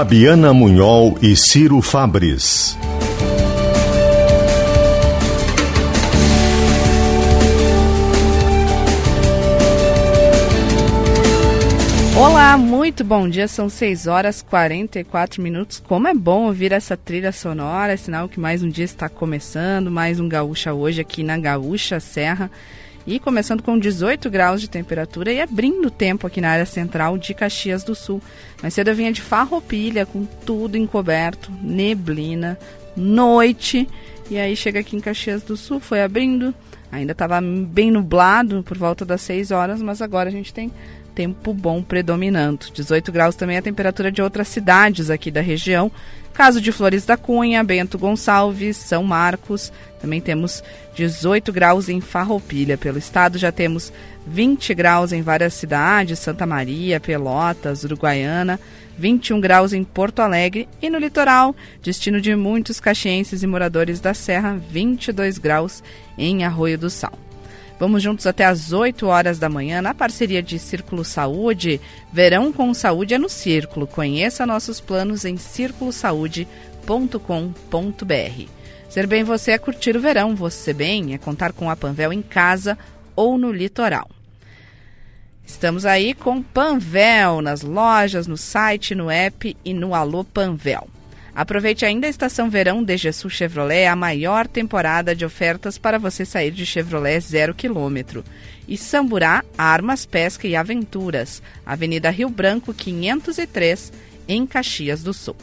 Fabiana Munhol e Ciro Fabres. Olá, muito bom dia. São 6 horas 44 minutos. Como é bom ouvir essa trilha sonora, é sinal que mais um dia está começando, mais um Gaúcha hoje aqui na Gaúcha Serra. E começando com 18 graus de temperatura e abrindo o tempo aqui na área central de Caxias do Sul. Mas cedo eu vinha de farroupilha, com tudo encoberto, neblina, noite. E aí chega aqui em Caxias do Sul, foi abrindo. Ainda estava bem nublado por volta das 6 horas, mas agora a gente tem tempo bom predominando. 18 graus também é a temperatura de outras cidades aqui da região. Caso de Flores da Cunha, Bento Gonçalves, São Marcos, também temos 18 graus em Farroupilha. Pelo estado já temos 20 graus em várias cidades, Santa Maria, Pelotas, Uruguaiana, 21 graus em Porto Alegre e no litoral, destino de muitos caxienses e moradores da Serra, 22 graus em Arroio do Sal. Vamos juntos até às 8 horas da manhã na parceria de Círculo Saúde. Verão com Saúde é no Círculo. Conheça nossos planos em círculosaude.com.br. Ser bem você é curtir o verão, você bem é contar com a Panvel em casa ou no litoral. Estamos aí com Panvel nas lojas, no site, no app e no Alô Panvel. Aproveite ainda a estação verão de Sul Chevrolet, a maior temporada de ofertas para você sair de Chevrolet zero quilômetro. E Samburá, Armas, Pesca e Aventuras, Avenida Rio Branco 503, em Caxias do Sul.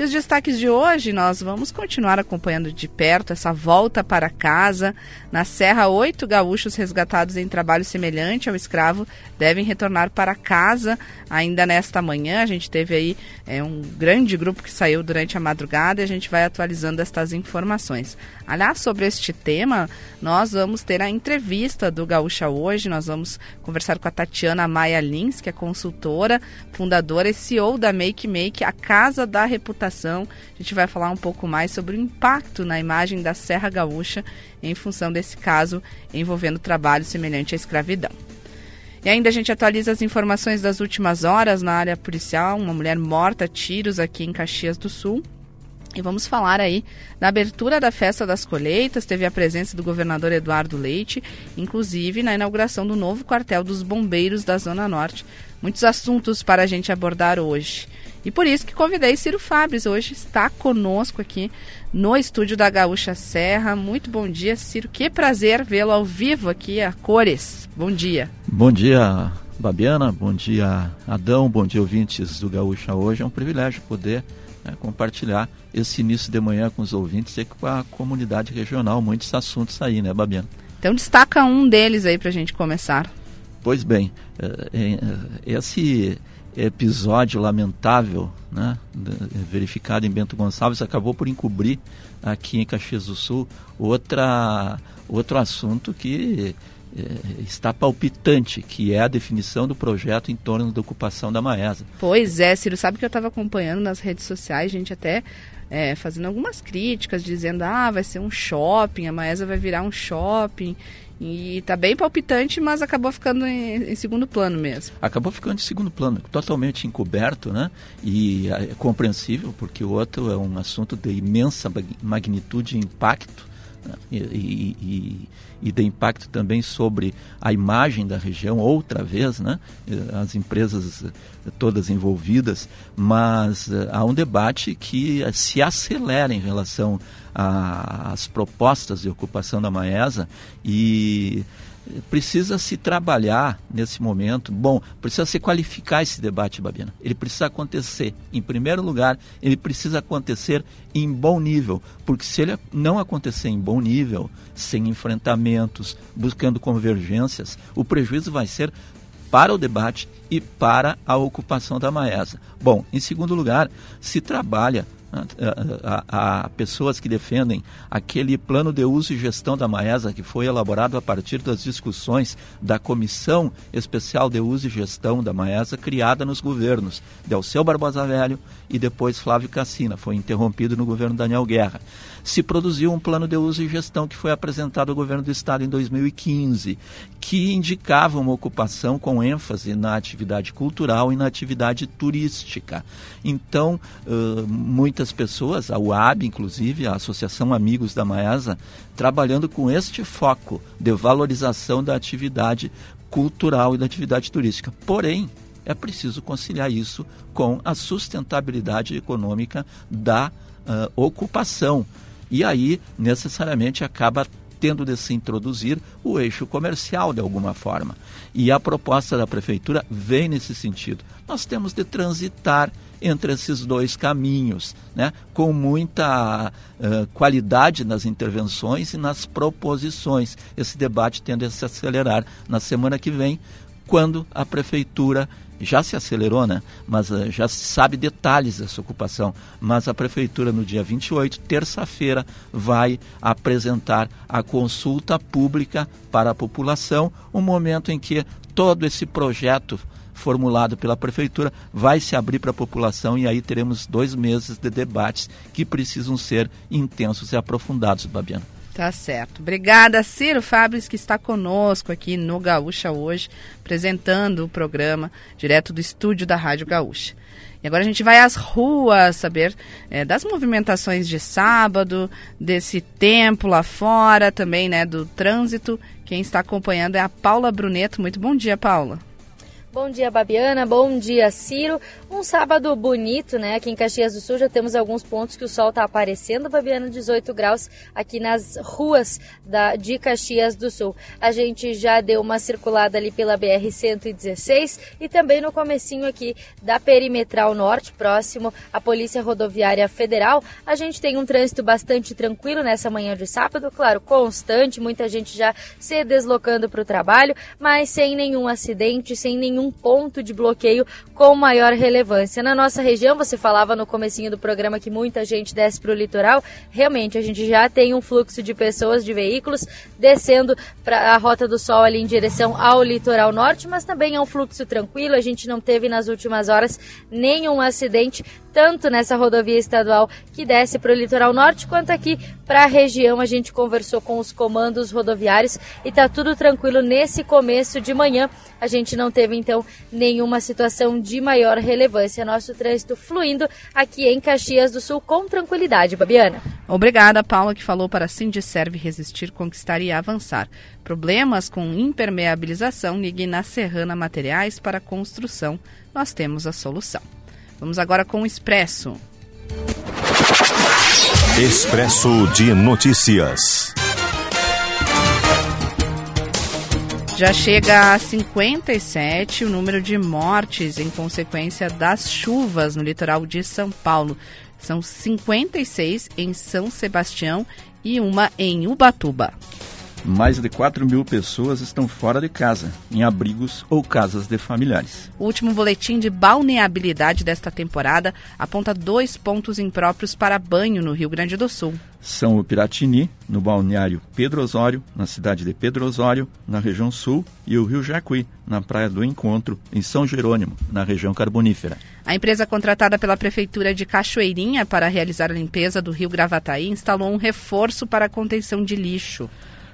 E os destaques de hoje, nós vamos continuar acompanhando de perto essa volta para casa. Na Serra, oito gaúchos resgatados em trabalho semelhante ao escravo devem retornar para casa ainda nesta manhã. A gente teve aí é, um grande grupo que saiu durante a madrugada e a gente vai atualizando estas informações. Aliás, sobre este tema, nós vamos ter a entrevista do Gaúcha hoje. Nós vamos conversar com a Tatiana Maia Lins, que é consultora, fundadora e CEO da Make Make, a Casa da Reputação. A gente vai falar um pouco mais sobre o impacto na imagem da Serra Gaúcha em função desse caso envolvendo trabalho semelhante à escravidão. E ainda a gente atualiza as informações das últimas horas na área policial. Uma mulher morta a tiros aqui em Caxias do Sul. E vamos falar aí na abertura da festa das colheitas, teve a presença do governador Eduardo Leite, inclusive na inauguração do novo quartel dos bombeiros da Zona Norte. Muitos assuntos para a gente abordar hoje. E por isso que convidei Ciro Fabres, hoje está conosco aqui no estúdio da Gaúcha Serra. Muito bom dia, Ciro. Que prazer vê-lo ao vivo aqui a cores. Bom dia. Bom dia, Babiana. Bom dia, Adão. Bom dia, ouvintes do Gaúcha hoje. É um privilégio poder né, compartilhar esse início de manhã com os ouvintes e com a comunidade regional. Muitos assuntos aí, né, Babiana? Então destaca um deles aí para a gente começar. Pois bem, eh, eh, esse episódio lamentável, né, verificado em Bento Gonçalves, acabou por encobrir aqui em Caxias do Sul outra, outro assunto que está palpitante, que é a definição do projeto em torno da ocupação da Maesa. Pois é, Ciro, sabe que eu estava acompanhando nas redes sociais, gente até é, fazendo algumas críticas, dizendo, ah, vai ser um shopping, a Maesa vai virar um shopping. E está bem palpitante, mas acabou ficando em, em, segundo plano mesmo. Acabou ficando em segundo plano, totalmente encoberto, né? E é compreensível, porque o outro é um assunto de imensa magnitude e impacto e, e, e, de impacto também sobre a imagem da região, outra vez, né? as empresas todas envolvidas, mas eh, há um debate que se acelera em relação às propostas de ocupação da Maesa e precisa se trabalhar nesse momento. Bom, precisa se qualificar esse debate, Babiana. Ele precisa acontecer, em primeiro lugar, ele precisa acontecer em bom nível, porque se ele não acontecer em bom nível, sem enfrentamentos, buscando convergências, o prejuízo vai ser para o debate e para a ocupação da Maesa. Bom, em segundo lugar, se trabalha Há pessoas que defendem aquele plano de uso e gestão da Maesa que foi elaborado a partir das discussões da Comissão Especial de Uso e Gestão da Maesa criada nos governos Delceu Barbosa Velho e depois Flávio Cassina. Foi interrompido no governo Daniel Guerra se produziu um plano de uso e gestão que foi apresentado ao governo do estado em 2015, que indicava uma ocupação com ênfase na atividade cultural e na atividade turística. Então, uh, muitas pessoas, a UAB inclusive, a Associação Amigos da Maesa, trabalhando com este foco de valorização da atividade cultural e da atividade turística. Porém, é preciso conciliar isso com a sustentabilidade econômica da uh, ocupação. E aí, necessariamente, acaba tendo de se introduzir o eixo comercial de alguma forma. E a proposta da prefeitura vem nesse sentido. Nós temos de transitar entre esses dois caminhos, né? com muita uh, qualidade nas intervenções e nas proposições. Esse debate tende a se acelerar na semana que vem, quando a prefeitura já se acelerou, né? Mas uh, já se sabe detalhes dessa ocupação. Mas a prefeitura, no dia 28, terça-feira, vai apresentar a consulta pública para a população, um momento em que todo esse projeto formulado pela prefeitura vai se abrir para a população e aí teremos dois meses de debates que precisam ser intensos e aprofundados, Babiana. Tá certo. Obrigada, Ciro Fabris, que está conosco aqui no Gaúcha hoje, apresentando o programa direto do estúdio da Rádio Gaúcha. E agora a gente vai às ruas saber é, das movimentações de sábado, desse tempo lá fora, também né, do trânsito. Quem está acompanhando é a Paula Bruneto. Muito bom dia, Paula. Bom dia, Babiana. Bom dia, Ciro. Um sábado bonito, né? Aqui em Caxias do Sul já temos alguns pontos que o sol está aparecendo, Babiana, 18 graus aqui nas ruas da, de Caxias do Sul. A gente já deu uma circulada ali pela BR-116 e também no comecinho aqui da Perimetral Norte, próximo à Polícia Rodoviária Federal. A gente tem um trânsito bastante tranquilo nessa manhã de sábado, claro, constante, muita gente já se deslocando para o trabalho, mas sem nenhum acidente, sem nenhum nenhum ponto de bloqueio com maior relevância. Na nossa região, você falava no comecinho do programa que muita gente desce para o litoral, realmente a gente já tem um fluxo de pessoas, de veículos, descendo para a Rota do Sol ali em direção ao litoral norte, mas também é um fluxo tranquilo, a gente não teve nas últimas horas nenhum acidente, tanto nessa rodovia estadual que desce para o litoral norte, quanto aqui para a região. A gente conversou com os comandos rodoviários e está tudo tranquilo nesse começo de manhã. A gente não teve então nenhuma situação de maior relevância. Nosso trânsito fluindo aqui em Caxias do Sul com tranquilidade, Babiana. Obrigada, Paula, que falou para Serve resistir, conquistar e avançar. Problemas com impermeabilização, ligue na Serrana Materiais para construção. Nós temos a solução. Vamos agora com o Expresso. Expresso de Notícias. Já chega a 57 o número de mortes em consequência das chuvas no litoral de São Paulo. São 56 em São Sebastião e uma em Ubatuba. Mais de 4 mil pessoas estão fora de casa, em abrigos ou casas de familiares. O último boletim de balneabilidade desta temporada aponta dois pontos impróprios para banho no Rio Grande do Sul. São o Piratini, no balneário Pedro Osório, na cidade de Pedro Osório, na região sul, e o Rio Jacuí, na Praia do Encontro, em São Jerônimo, na região carbonífera. A empresa contratada pela Prefeitura de Cachoeirinha para realizar a limpeza do Rio Gravataí instalou um reforço para a contenção de lixo.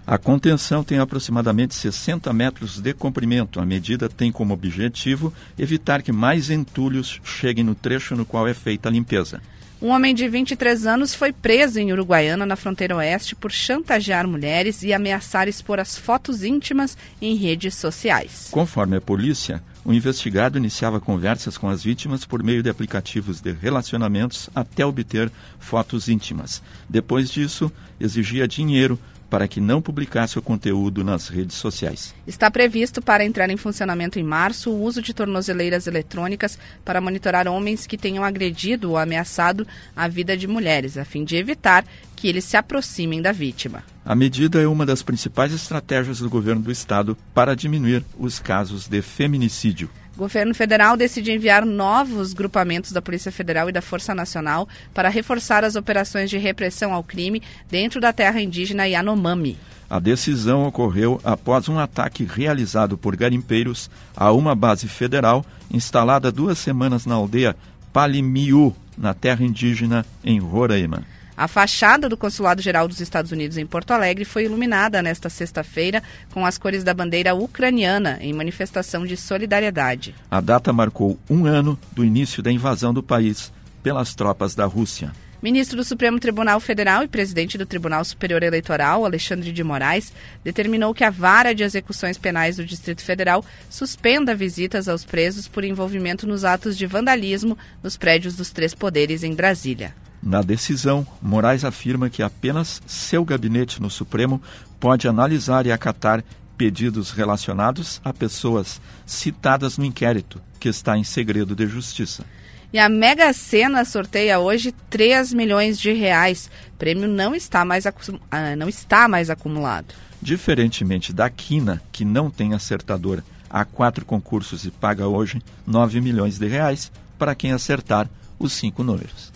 A contenção tem aproximadamente 60 metros de comprimento. A medida tem como objetivo evitar que mais entulhos cheguem no trecho no qual é feita a limpeza. Um homem de 23 anos foi preso em Uruguaiana, na fronteira oeste, por chantagear mulheres e ameaçar expor as fotos íntimas em redes sociais. Conforme a polícia, o investigado iniciava conversas com as vítimas por meio de aplicativos de relacionamentos até obter fotos íntimas. Depois disso, exigia dinheiro para que não publicasse o conteúdo nas redes sociais. Está previsto para entrar em funcionamento em março o uso de tornozeleiras eletrônicas para monitorar homens que tenham agredido ou ameaçado a vida de mulheres, a fim de evitar que eles se aproximem da vítima. A medida é uma das principais estratégias do governo do estado para diminuir os casos de feminicídio. O governo federal decide enviar novos grupamentos da Polícia Federal e da Força Nacional para reforçar as operações de repressão ao crime dentro da terra indígena Yanomami. A decisão ocorreu após um ataque realizado por garimpeiros a uma base federal instalada duas semanas na aldeia Palimiu, na terra indígena em Roraima. A fachada do Consulado Geral dos Estados Unidos em Porto Alegre foi iluminada nesta sexta-feira com as cores da bandeira ucraniana em manifestação de solidariedade. A data marcou um ano do início da invasão do país pelas tropas da Rússia. Ministro do Supremo Tribunal Federal e presidente do Tribunal Superior Eleitoral, Alexandre de Moraes, determinou que a Vara de Execuções Penais do Distrito Federal suspenda visitas aos presos por envolvimento nos atos de vandalismo nos prédios dos três poderes em Brasília. Na decisão, Moraes afirma que apenas seu gabinete no Supremo pode analisar e acatar pedidos relacionados a pessoas citadas no inquérito, que está em segredo de justiça. E a Mega Sena sorteia hoje 3 milhões de reais. O prêmio não está mais, ah, não está mais acumulado. Diferentemente da Quina, que não tem acertador, há quatro concursos e paga hoje 9 milhões de reais para quem acertar os cinco números.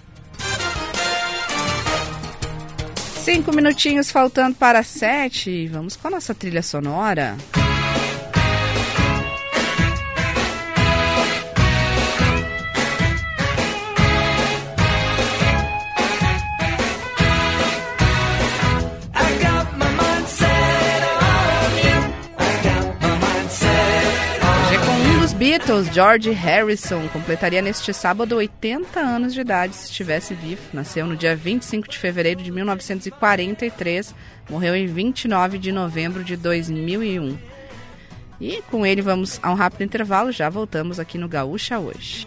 Cinco minutinhos faltando para sete. Vamos com a nossa trilha sonora. Beatles, George Harrison, completaria neste sábado 80 anos de idade se estivesse vivo. Nasceu no dia 25 de fevereiro de 1943, morreu em 29 de novembro de 2001. E com ele vamos a um rápido intervalo, já voltamos aqui no Gaúcha hoje.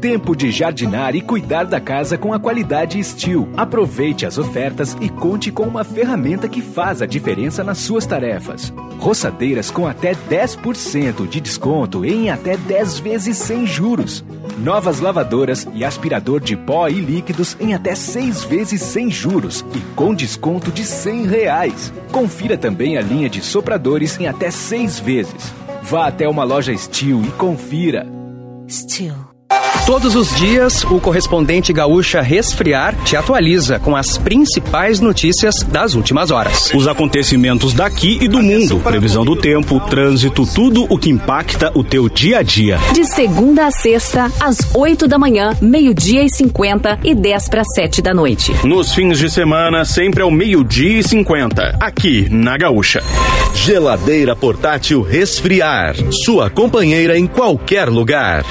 Tempo de jardinar e cuidar da casa com a qualidade Steel. Aproveite as ofertas e conte com uma ferramenta que faz a diferença nas suas tarefas. Roçadeiras com até 10% de desconto em até 10 vezes sem juros. Novas lavadoras e aspirador de pó e líquidos em até 6 vezes sem juros e com desconto de 100 reais. Confira também a linha de sopradores em até 6 vezes. Vá até uma loja Steel e confira. Steel. Todos os dias, o correspondente gaúcha Resfriar te atualiza com as principais notícias das últimas horas. Os acontecimentos daqui e do mundo, previsão do tempo, trânsito, tudo o que impacta o teu dia a dia. De segunda a sexta, às 8 da manhã, meio-dia e 50 e 10 para 7 da noite. Nos fins de semana, sempre ao meio-dia e 50, aqui na Gaúcha. Geladeira portátil Resfriar, sua companheira em qualquer lugar.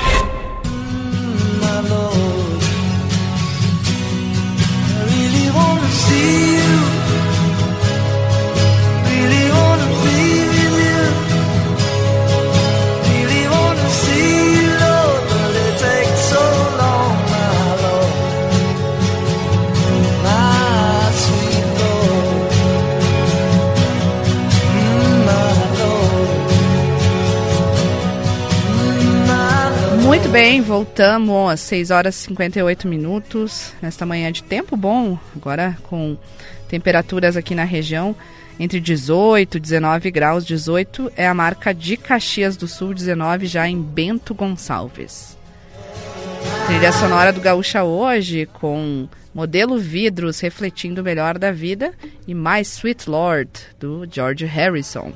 Bem, voltamos às 6 horas e 58 minutos, nesta manhã de tempo bom, agora com temperaturas aqui na região entre 18 e 19 graus. 18 é a marca de Caxias do Sul, 19 já em Bento Gonçalves. Trilha sonora do Gaúcha hoje com modelo vidros refletindo o melhor da vida e mais Sweet Lord do George Harrison.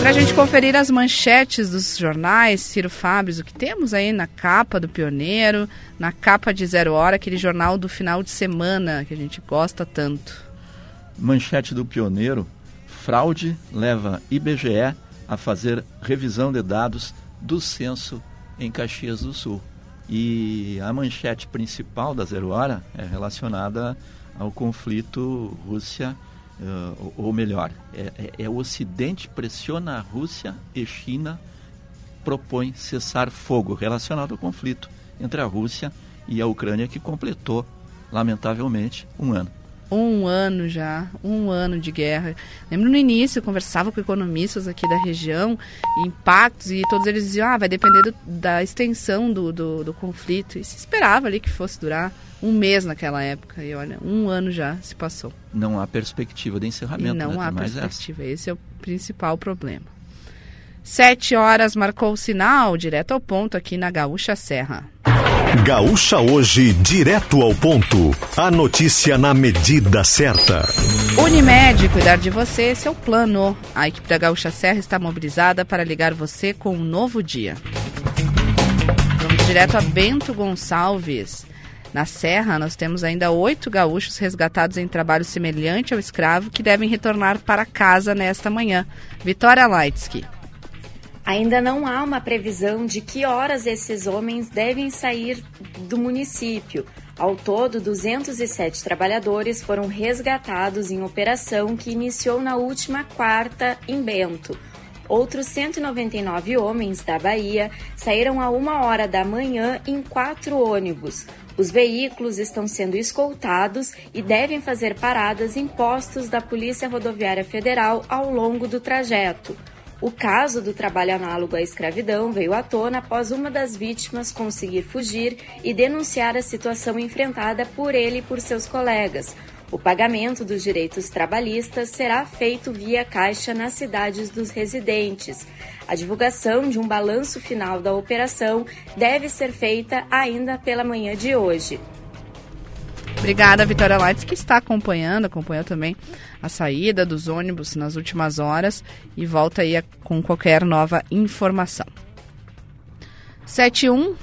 Para a gente conferir as manchetes dos jornais, Ciro Fábio, o que temos aí na capa do Pioneiro, na capa de Zero Hora, aquele jornal do final de semana que a gente gosta tanto. Manchete do Pioneiro: fraude leva IBGE a fazer revisão de dados do censo em Caxias do Sul. E a manchete principal da Zero Hora é relacionada ao conflito Rússia uh, ou melhor, é, é, é, o Ocidente pressiona a Rússia e China propõe cessar fogo relacionado ao conflito entre a Rússia e a Ucrânia que completou, lamentavelmente, um ano. Um ano já, um ano de guerra. Lembro no início, eu conversava com economistas aqui da região, impactos, e todos eles diziam, ah, vai depender do, da extensão do, do, do conflito. E se esperava ali que fosse durar um mês naquela época. E olha, um ano já se passou. Não há perspectiva de encerramento. E não né? há perspectiva. Essa. Esse é o principal problema. Sete horas marcou o sinal, direto ao ponto aqui na Gaúcha Serra. Gaúcha hoje, direto ao ponto. A notícia na medida certa. Unimed, cuidar de você, esse é o plano. A equipe da Gaúcha Serra está mobilizada para ligar você com um novo dia. Vamos direto a Bento Gonçalves. Na Serra, nós temos ainda oito gaúchos resgatados em trabalho semelhante ao escravo que devem retornar para casa nesta manhã. Vitória Leitsky. Ainda não há uma previsão de que horas esses homens devem sair do município. Ao todo, 207 trabalhadores foram resgatados em operação que iniciou na última quarta em Bento. Outros 199 homens da Bahia saíram a uma hora da manhã em quatro ônibus. Os veículos estão sendo escoltados e devem fazer paradas em postos da Polícia Rodoviária Federal ao longo do trajeto. O caso do trabalho análogo à escravidão veio à tona após uma das vítimas conseguir fugir e denunciar a situação enfrentada por ele e por seus colegas. O pagamento dos direitos trabalhistas será feito via caixa nas cidades dos residentes. A divulgação de um balanço final da operação deve ser feita ainda pela manhã de hoje. Obrigada, Vitória Lights, que está acompanhando, acompanhou também a saída dos ônibus nas últimas horas e volta aí com qualquer nova informação. 71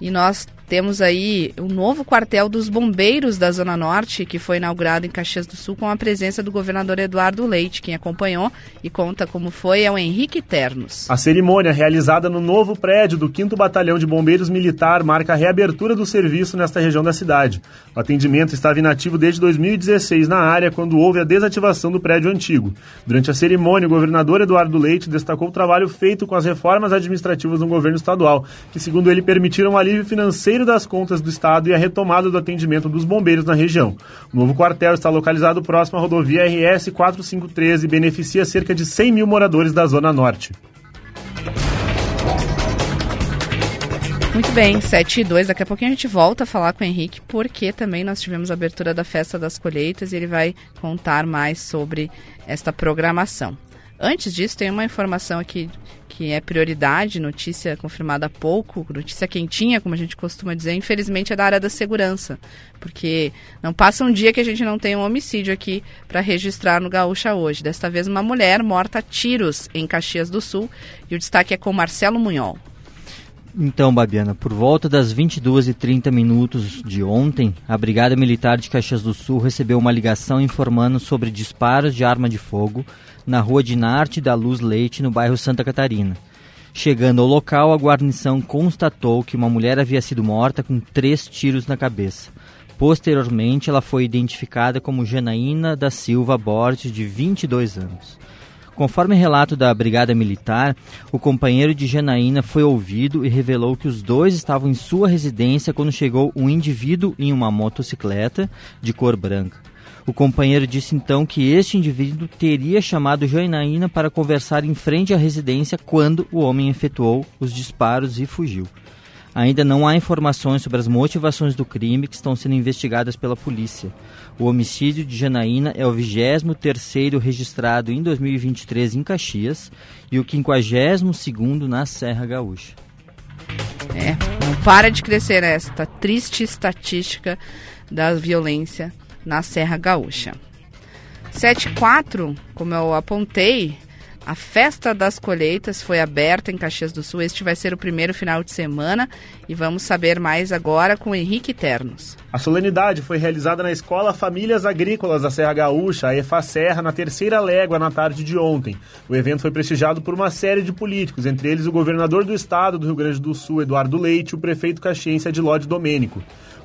e nós temos aí o um novo quartel dos bombeiros da Zona Norte, que foi inaugurado em Caxias do Sul com a presença do governador Eduardo Leite. Quem acompanhou e conta como foi é o Henrique Ternos. A cerimônia, realizada no novo prédio do 5 Batalhão de Bombeiros Militar, marca a reabertura do serviço nesta região da cidade. O atendimento estava inativo desde 2016 na área, quando houve a desativação do prédio antigo. Durante a cerimônia, o governador Eduardo Leite destacou o trabalho feito com as reformas administrativas no governo estadual, que, segundo ele, permitiram um alívio financeiro das contas do Estado e a retomada do atendimento dos bombeiros na região. O novo quartel está localizado próximo à rodovia RS 4513 e beneficia cerca de 100 mil moradores da Zona Norte. Muito bem, 7 e 2. Daqui a pouquinho a gente volta a falar com o Henrique, porque também nós tivemos a abertura da Festa das Colheitas e ele vai contar mais sobre esta programação. Antes disso, tem uma informação aqui que é prioridade, notícia confirmada há pouco, notícia quentinha, como a gente costuma dizer, infelizmente é da área da segurança, porque não passa um dia que a gente não tem um homicídio aqui para registrar no Gaúcha hoje. Desta vez, uma mulher morta a tiros em Caxias do Sul, e o destaque é com Marcelo Munhol. Então, Babiana, por volta das 22h30 minutos de ontem, a Brigada Militar de Caxias do Sul recebeu uma ligação informando sobre disparos de arma de fogo na rua de Narte da Luz Leite, no bairro Santa Catarina. Chegando ao local, a guarnição constatou que uma mulher havia sido morta com três tiros na cabeça. Posteriormente, ela foi identificada como Janaína da Silva Borges, de 22 anos. Conforme relato da Brigada Militar, o companheiro de Janaína foi ouvido e revelou que os dois estavam em sua residência quando chegou um indivíduo em uma motocicleta de cor branca. O companheiro disse então que este indivíduo teria chamado Janaína para conversar em frente à residência quando o homem efetuou os disparos e fugiu. Ainda não há informações sobre as motivações do crime que estão sendo investigadas pela polícia. O homicídio de Janaína é o 23º registrado em 2023 em Caxias e o 52º na Serra Gaúcha. É, não para de crescer esta triste estatística da violência na Serra Gaúcha. 74, como eu apontei, a festa das colheitas foi aberta em Caxias do Sul. Este vai ser o primeiro final de semana e vamos saber mais agora com Henrique Ternos. A solenidade foi realizada na Escola Famílias Agrícolas da Serra Gaúcha, a EFA Serra, na terceira légua na tarde de ontem. O evento foi prestigiado por uma série de políticos, entre eles o governador do estado do Rio Grande do Sul, Eduardo Leite, e o prefeito caxiense Adilode Domênico.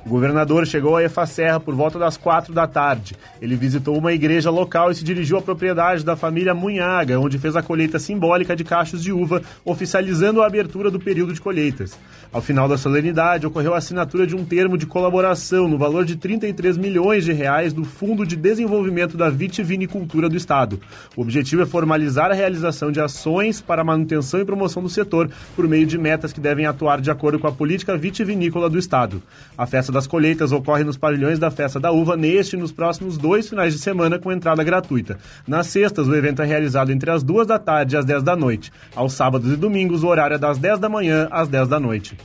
O governador chegou a Efa Serra por volta das quatro da tarde. Ele visitou uma igreja local e se dirigiu à propriedade da família Munhaga, onde fez a colheita simbólica de cachos de uva, oficializando a abertura do período de colheitas. Ao final da solenidade, ocorreu a assinatura de um termo de colaboração no valor de 33 milhões de reais do Fundo de Desenvolvimento da Vitivinicultura do Estado. O objetivo é formalizar a realização de ações para a manutenção e promoção do setor por meio de metas que devem atuar de acordo com a política vitivinícola do Estado. A festa das colheitas ocorre nos pavilhões da Festa da Uva neste e nos próximos dois finais de semana com entrada gratuita. Nas sextas, o evento é realizado entre as duas da tarde e as 10 da noite. Aos sábados e domingos, o horário é das 10 da manhã às 10 da noite.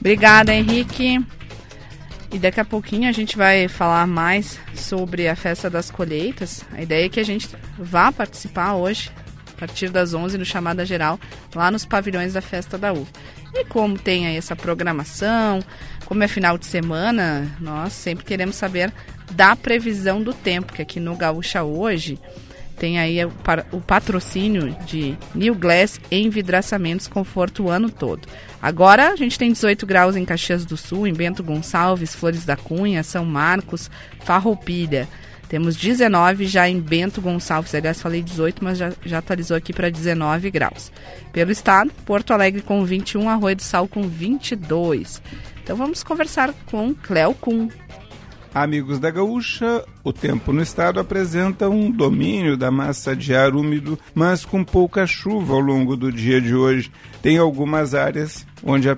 Obrigada, Henrique. E daqui a pouquinho a gente vai falar mais sobre a festa das colheitas. A ideia é que a gente vá participar hoje, partir das 11 no Chamada Geral, lá nos pavilhões da Festa da Uva. E como tem aí essa programação, como é final de semana, nós sempre queremos saber da previsão do tempo, que aqui no Gaúcha hoje tem aí o, o patrocínio de New Glass envidraçamentos conforto o ano todo. Agora a gente tem 18 graus em Caxias do Sul, em Bento Gonçalves, Flores da Cunha, São Marcos, Farroupilha. Temos 19 já em Bento Gonçalves. Aliás, falei 18, mas já, já atualizou aqui para 19 graus. Pelo estado, Porto Alegre com 21, Arroio do Sal com 22. Então vamos conversar com Cleo Kuhn. Amigos da Gaúcha, o tempo no estado apresenta um domínio da massa de ar úmido, mas com pouca chuva ao longo do dia de hoje. Tem algumas áreas onde,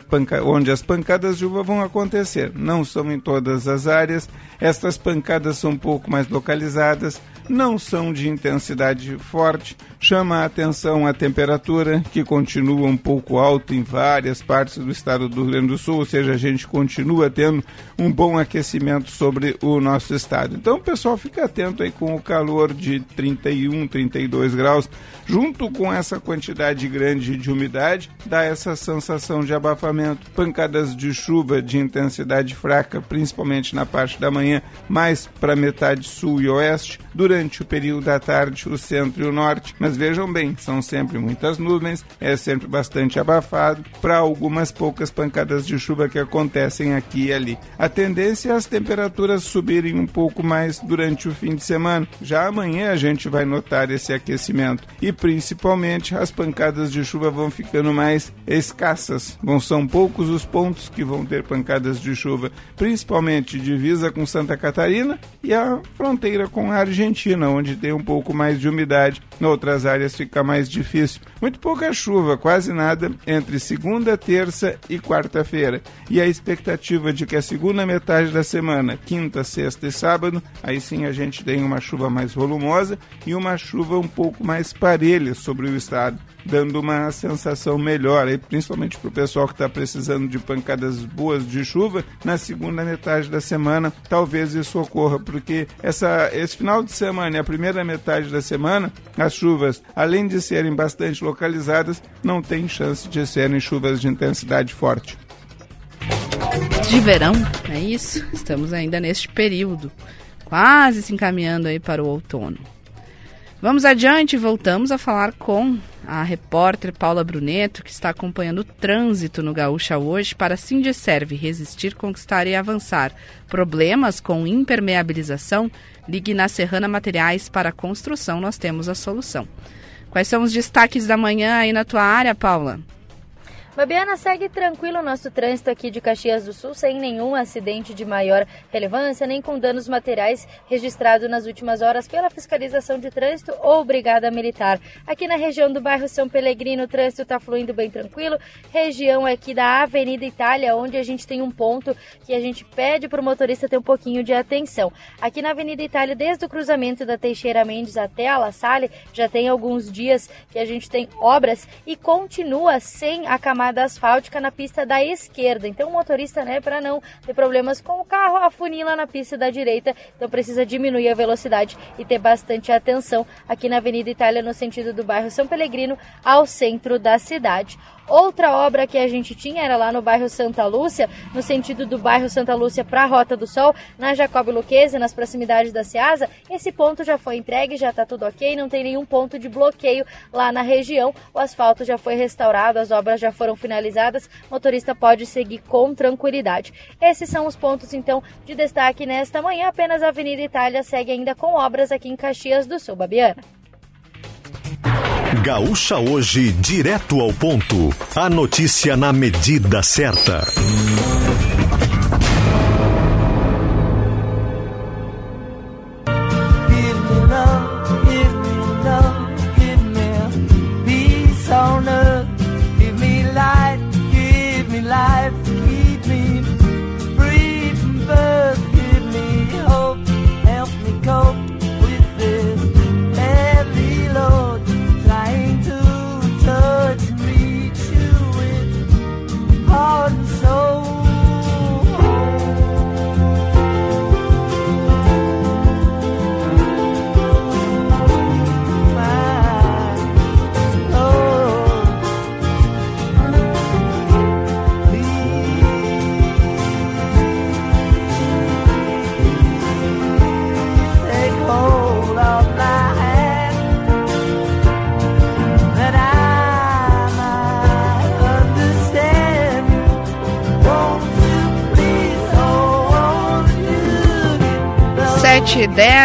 onde, as pancadas de chuva vão acontecer. Não são em todas as áreas, estas pancadas são um pouco mais localizadas, não são de intensidade forte. Chama a atenção a temperatura, que continua um pouco alta em várias partes do estado do Rio Grande do Sul, ou seja, a gente continua tendo um bom aquecimento sobre o nosso estado. Então, pessoal, fica atento aí com o calor de 31, 32 graus, junto com essa quantidade grande de umidade, dá essa sensação de abafamento. Pancadas de chuva de intensidade fraca, principalmente na parte da manhã, mais para metade sul e oeste. Durante o período da tarde, o centro e o norte. Mas vejam bem, são sempre muitas nuvens, é sempre bastante abafado, para algumas poucas pancadas de chuva que acontecem aqui e ali. A tendência é as temperaturas subirem um pouco mais durante o fim de semana. Já amanhã a gente vai notar esse aquecimento e principalmente as pancadas de chuva vão ficando mais escassas. São poucos os pontos que vão ter pancadas de chuva, principalmente divisa com Santa Catarina e a fronteira com a Argentina, onde tem um pouco mais de umidade. Em outras áreas fica mais difícil. Muito pouca chuva, quase nada entre segunda, terça e quarta-feira. E a expectativa de que a segunda metade da semana, quinta, sexta e sábado, aí sim a gente tem uma chuva mais volumosa e uma chuva um pouco mais parelha sobre o estado, dando uma sensação melhor, aí, principalmente para o pessoal que está precisando de pancadas boas de chuva na segunda metade da semana. Talvez isso ocorra, porque essa, esse final de semana e a primeira metade da semana, as chuvas, além de serem bastante localizadas, não tem chance de serem chuvas de intensidade forte. De verão, é isso? Estamos ainda neste período, quase se encaminhando aí para o outono. Vamos adiante, voltamos a falar com a repórter Paula Bruneto, que está acompanhando o trânsito no Gaúcha hoje para Sindicerve resistir, conquistar e avançar. Problemas com impermeabilização? Ligue na Serrana Materiais para construção, nós temos a solução. Quais são os destaques da manhã aí na tua área, Paula? Babiana, segue tranquilo o nosso trânsito aqui de Caxias do Sul, sem nenhum acidente de maior relevância, nem com danos materiais registrados nas últimas horas pela Fiscalização de Trânsito ou Brigada Militar. Aqui na região do bairro São Pelegrino, o trânsito está fluindo bem tranquilo. Região aqui da Avenida Itália, onde a gente tem um ponto que a gente pede para o motorista ter um pouquinho de atenção. Aqui na Avenida Itália, desde o cruzamento da Teixeira Mendes até a La Salle, já tem alguns dias que a gente tem obras e continua sem a camada asfáltica na pista da esquerda. Então o motorista, né, para não ter problemas com o carro, afunila na pista da direita. Então precisa diminuir a velocidade e ter bastante atenção aqui na Avenida Itália no sentido do bairro São Pelegrino ao centro da cidade. Outra obra que a gente tinha era lá no bairro Santa Lúcia, no sentido do bairro Santa Lúcia para a Rota do Sol, na Jacob Luquezzi, nas proximidades da Ceasa. Esse ponto já foi entregue, já está tudo ok, não tem nenhum ponto de bloqueio lá na região. O asfalto já foi restaurado, as obras já foram finalizadas, motorista pode seguir com tranquilidade. Esses são os pontos, então, de destaque nesta manhã. Apenas a Avenida Itália segue ainda com obras aqui em Caxias do Sul, Babiana. Gaúcha hoje, direto ao ponto. A notícia na medida certa.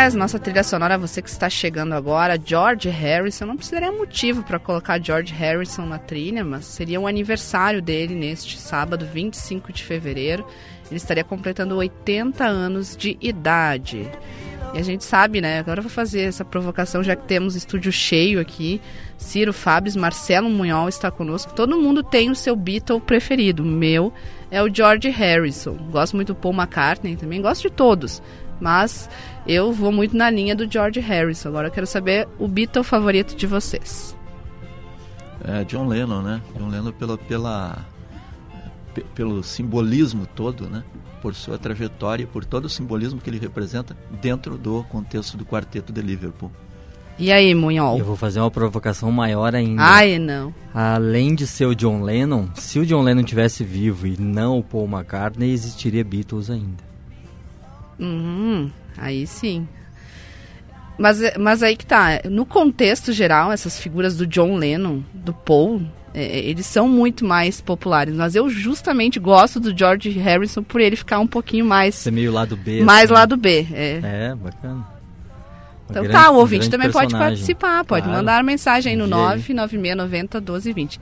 10, nossa trilha sonora, você que está chegando agora, George Harrison. Não precisaria motivo para colocar George Harrison na trilha, mas seria o um aniversário dele neste sábado, 25 de fevereiro. Ele estaria completando 80 anos de idade. E a gente sabe, né? Agora eu vou fazer essa provocação, já que temos estúdio cheio aqui. Ciro Fábio, Marcelo Munhol está conosco. Todo mundo tem o seu Beatle preferido. O meu é o George Harrison. Gosto muito do Paul McCartney também, gosto de todos. Mas eu vou muito na linha do George Harrison. Agora eu quero saber o Beatle favorito de vocês. É, John Lennon, né? John Lennon pela, pela, pelo simbolismo todo, né? Por sua trajetória, por todo o simbolismo que ele representa dentro do contexto do quarteto de Liverpool. E aí, Munhol? Eu vou fazer uma provocação maior ainda. Ai, não. Além de ser o John Lennon, se o John Lennon tivesse vivo e não o Paul McCartney, existiria Beatles ainda. Uhum, aí sim. Mas, mas aí que tá. No contexto geral, essas figuras do John Lennon, do Paul, é, é, eles são muito mais populares. Mas eu justamente gosto do George Harrison por ele ficar um pouquinho mais. Ser meio lado B. Mais assim. lado B, é. É, bacana. Então grande, tá, o ouvinte também pode participar, pode claro. mandar mensagem aí no 99690 1220.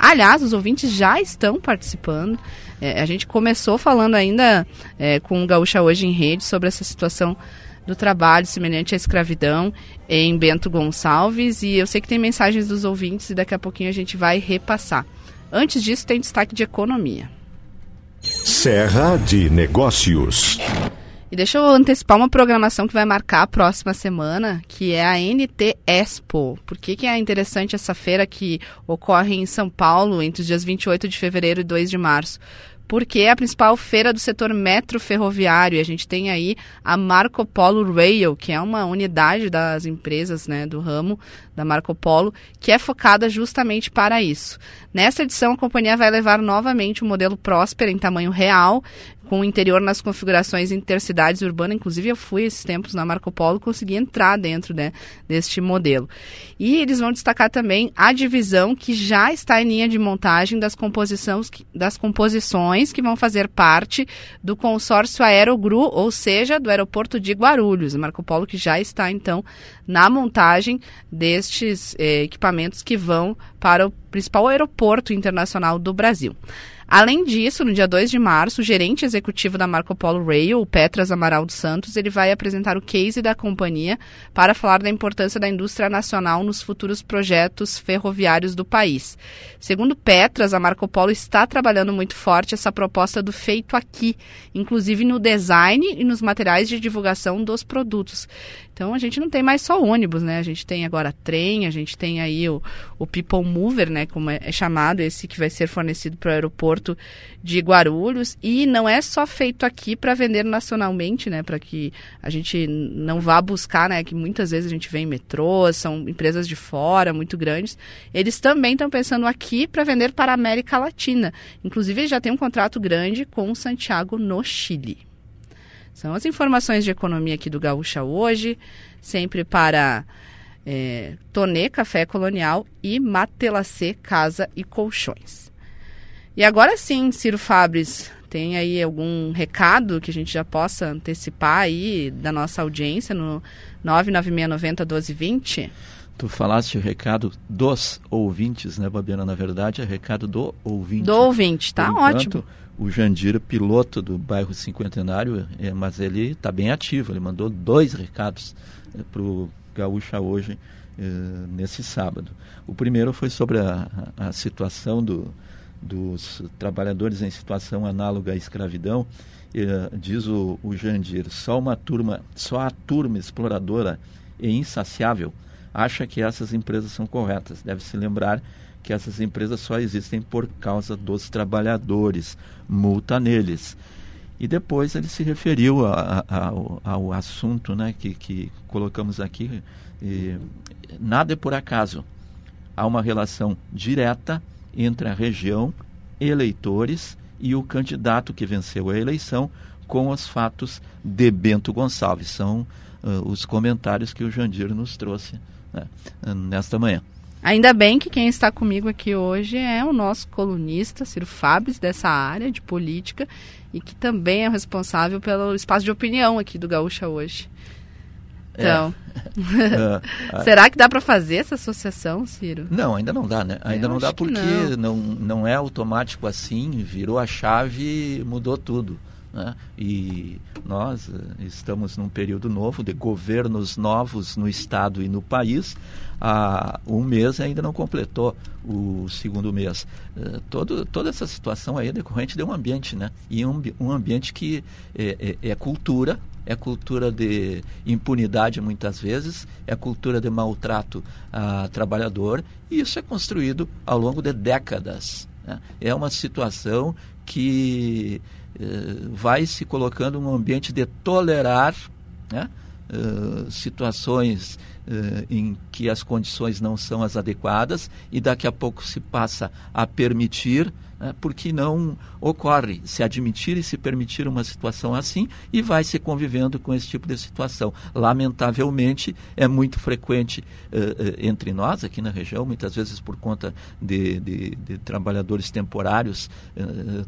Aliás, os ouvintes já estão participando. É, a gente começou falando ainda é, com o Gaúcha Hoje em Rede sobre essa situação do trabalho semelhante à escravidão em Bento Gonçalves e eu sei que tem mensagens dos ouvintes e daqui a pouquinho a gente vai repassar. Antes disso, tem destaque de economia. Serra de Negócios. E deixa eu antecipar uma programação que vai marcar a próxima semana, que é a NT Expo. Por que, que é interessante essa feira que ocorre em São Paulo entre os dias 28 de fevereiro e 2 de março? porque é a principal feira do setor metro ferroviário. E a gente tem aí a Marco Polo Rail, que é uma unidade das empresas né, do ramo da Marco Polo, que é focada justamente para isso. Nessa edição, a companhia vai levar novamente o modelo Próspera em tamanho real, com o interior nas configurações intercidades urbanas. Inclusive, eu fui esses tempos na Marco Polo consegui entrar dentro né, deste modelo. E eles vão destacar também a divisão que já está em linha de montagem das, composições, das composições que vão fazer parte do consórcio Aerogru, ou seja, do aeroporto de Guarulhos. Marco Polo que já está, então, na montagem destes eh, equipamentos que vão para o principal aeroporto internacional do Brasil. Além disso, no dia 2 de março, o gerente executivo da Marco Polo Rail, o Petras Amaral dos Santos, ele vai apresentar o case da companhia para falar da importância da indústria nacional nos futuros projetos ferroviários do país. Segundo Petras, a Marco Polo está trabalhando muito forte essa proposta do feito aqui, inclusive no design e nos materiais de divulgação dos produtos. Então a gente não tem mais só ônibus, né? A gente tem agora trem, a gente tem aí o, o People Mover, né? Como é, é chamado, esse que vai ser fornecido para o aeroporto de Guarulhos. E não é só feito aqui para vender nacionalmente, né? Para que a gente não vá buscar, né? Que muitas vezes a gente vê em metrô, são empresas de fora muito grandes. Eles também estão pensando aqui para vender para a América Latina. Inclusive, já tem um contrato grande com Santiago no Chile. São as informações de economia aqui do Gaúcha hoje, sempre para é, Tonê Café Colonial e Matelacê Casa e Colchões. E agora sim, Ciro Fabres, tem aí algum recado que a gente já possa antecipar aí da nossa audiência no 996901220? Tu falaste o recado dos ouvintes, né, Babiana? Na verdade, é recado do ouvinte. Do ouvinte, tá Por ótimo. Enquanto, o Jandir, piloto do bairro Cinquentenário, é, mas ele está bem ativo. Ele mandou dois recados é, para o Gaúcha hoje, é, nesse sábado. O primeiro foi sobre a, a situação do, dos trabalhadores em situação análoga à escravidão. É, diz o, o Jandir, só uma turma, só a turma exploradora e insaciável acha que essas empresas são corretas. Deve se lembrar que essas empresas só existem por causa dos trabalhadores, multa neles. E depois ele se referiu a, a, ao, ao, assunto né, que, que colocamos aqui. E, nada é por acaso. Há uma relação direta entre a região, eleitores e o candidato que venceu a eleição com os fatos de Bento Gonçalves. São uh, os comentários que o Jandir nos trouxe né, nesta manhã. Ainda bem que quem está comigo aqui hoje é o nosso colunista, Ciro Fabres, dessa área de política, e que também é responsável pelo espaço de opinião aqui do Gaúcha hoje. Então, é. será que dá para fazer essa associação, Ciro? Não, ainda não dá, né? Ainda Eu não dá porque não. não. Não, é automático assim, virou a chave e mudou tudo. Né? E nós uh, estamos num período novo de governos novos no Estado e no país. Há um mês ainda não completou o segundo mês. Uh, todo, toda essa situação aí é decorrente de um ambiente, né? E um, um ambiente que é, é, é cultura, é cultura de impunidade muitas vezes, é cultura de maltrato a trabalhador, e isso é construído ao longo de décadas. Né? É uma situação que vai se colocando num ambiente de tolerar né, uh, situações uh, em que as condições não são as adequadas e daqui a pouco se passa a permitir, né, porque não ocorre se admitir e se permitir uma situação assim e vai se convivendo com esse tipo de situação. Lamentavelmente, é muito frequente uh, entre nós aqui na região, muitas vezes por conta de, de, de trabalhadores temporários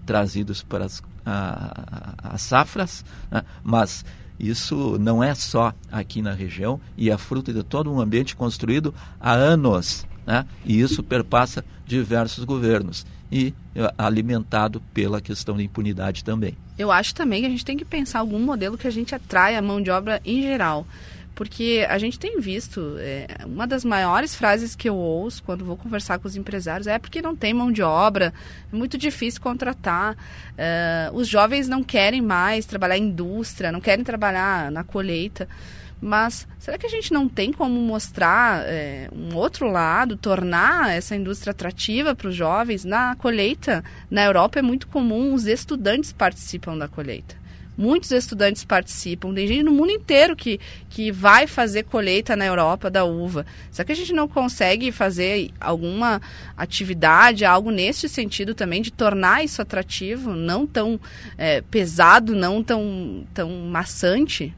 trazidos para as as safras, né? mas isso não é só aqui na região e é fruto de todo um ambiente construído há anos. Né? E isso perpassa diversos governos e eh, alimentado pela questão da impunidade também. Eu acho também que a gente tem que pensar algum modelo que a gente atraia a mão de obra em geral porque a gente tem visto, é, uma das maiores frases que eu ouço quando vou conversar com os empresários é porque não tem mão de obra, é muito difícil contratar, é, os jovens não querem mais trabalhar em indústria, não querem trabalhar na colheita. Mas será que a gente não tem como mostrar é, um outro lado, tornar essa indústria atrativa para os jovens? Na colheita, na Europa é muito comum, os estudantes participam da colheita. Muitos estudantes participam, tem gente no mundo inteiro que, que vai fazer colheita na Europa da uva. Será que a gente não consegue fazer alguma atividade, algo nesse sentido também, de tornar isso atrativo, não tão é, pesado, não tão, tão maçante?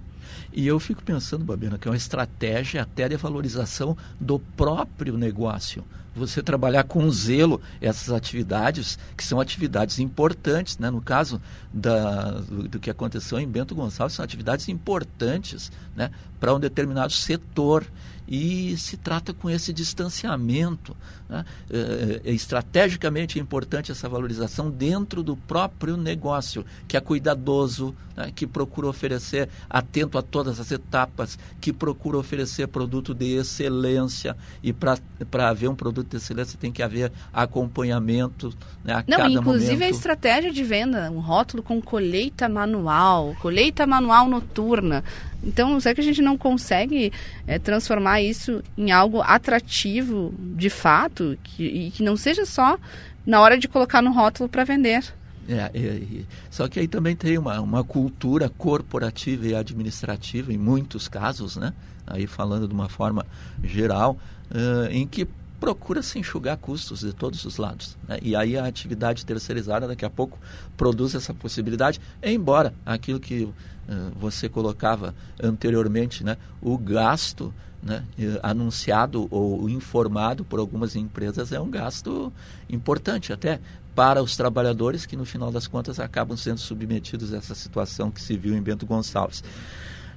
E eu fico pensando, Babiana, que é uma estratégia até de valorização do próprio negócio você trabalhar com zelo essas atividades, que são atividades importantes, né? no caso da, do, do, que aconteceu em Bento Gonçalves, são atividades importantes né? para um determinado setor e se trata com esse distanciamento. Né? É, é, estrategicamente importante essa valorização dentro do próprio negócio, que é cuidadoso, né? que procura oferecer, atento a todas as etapas, que procura oferecer produto de excelência. E para haver um produto de excelência tem que haver acompanhamento né? a Não, cada inclusive momento. a estratégia de venda, um rótulo com colheita manual, colheita manual noturna. Então, será que a gente não consegue é, transformar isso em algo atrativo de fato que, e que não seja só na hora de colocar no rótulo para vender? É, é, é, só que aí também tem uma, uma cultura corporativa e administrativa, em muitos casos, né? aí falando de uma forma geral, uh, em que procura se enxugar custos de todos os lados. Né? E aí a atividade terceirizada daqui a pouco produz essa possibilidade, embora aquilo que você colocava anteriormente, né? o gasto né, anunciado ou informado por algumas empresas é um gasto importante até para os trabalhadores que no final das contas acabam sendo submetidos a essa situação que se viu em Bento Gonçalves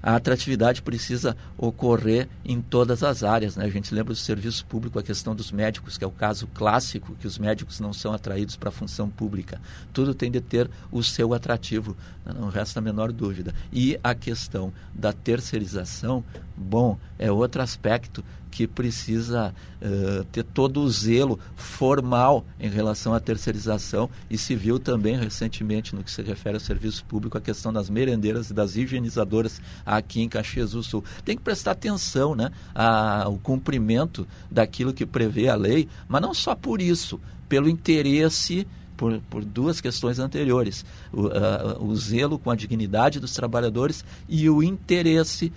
a atratividade precisa ocorrer em todas as áreas. Né? A gente lembra do serviço público, a questão dos médicos, que é o caso clássico, que os médicos não são atraídos para a função pública. Tudo tem de ter o seu atrativo, né? não resta a menor dúvida. E a questão da terceirização, bom, é outro aspecto que precisa uh, ter todo o zelo formal em relação à terceirização e se viu também recentemente no que se refere ao serviço público a questão das merendeiras e das higienizadoras aqui em Caxias do Sul. Tem que prestar atenção né, ao cumprimento daquilo que prevê a lei, mas não só por isso, pelo interesse por, por, duas questões anteriores: o, uh, o, zelo com a dignidade dos trabalhadores e o interesse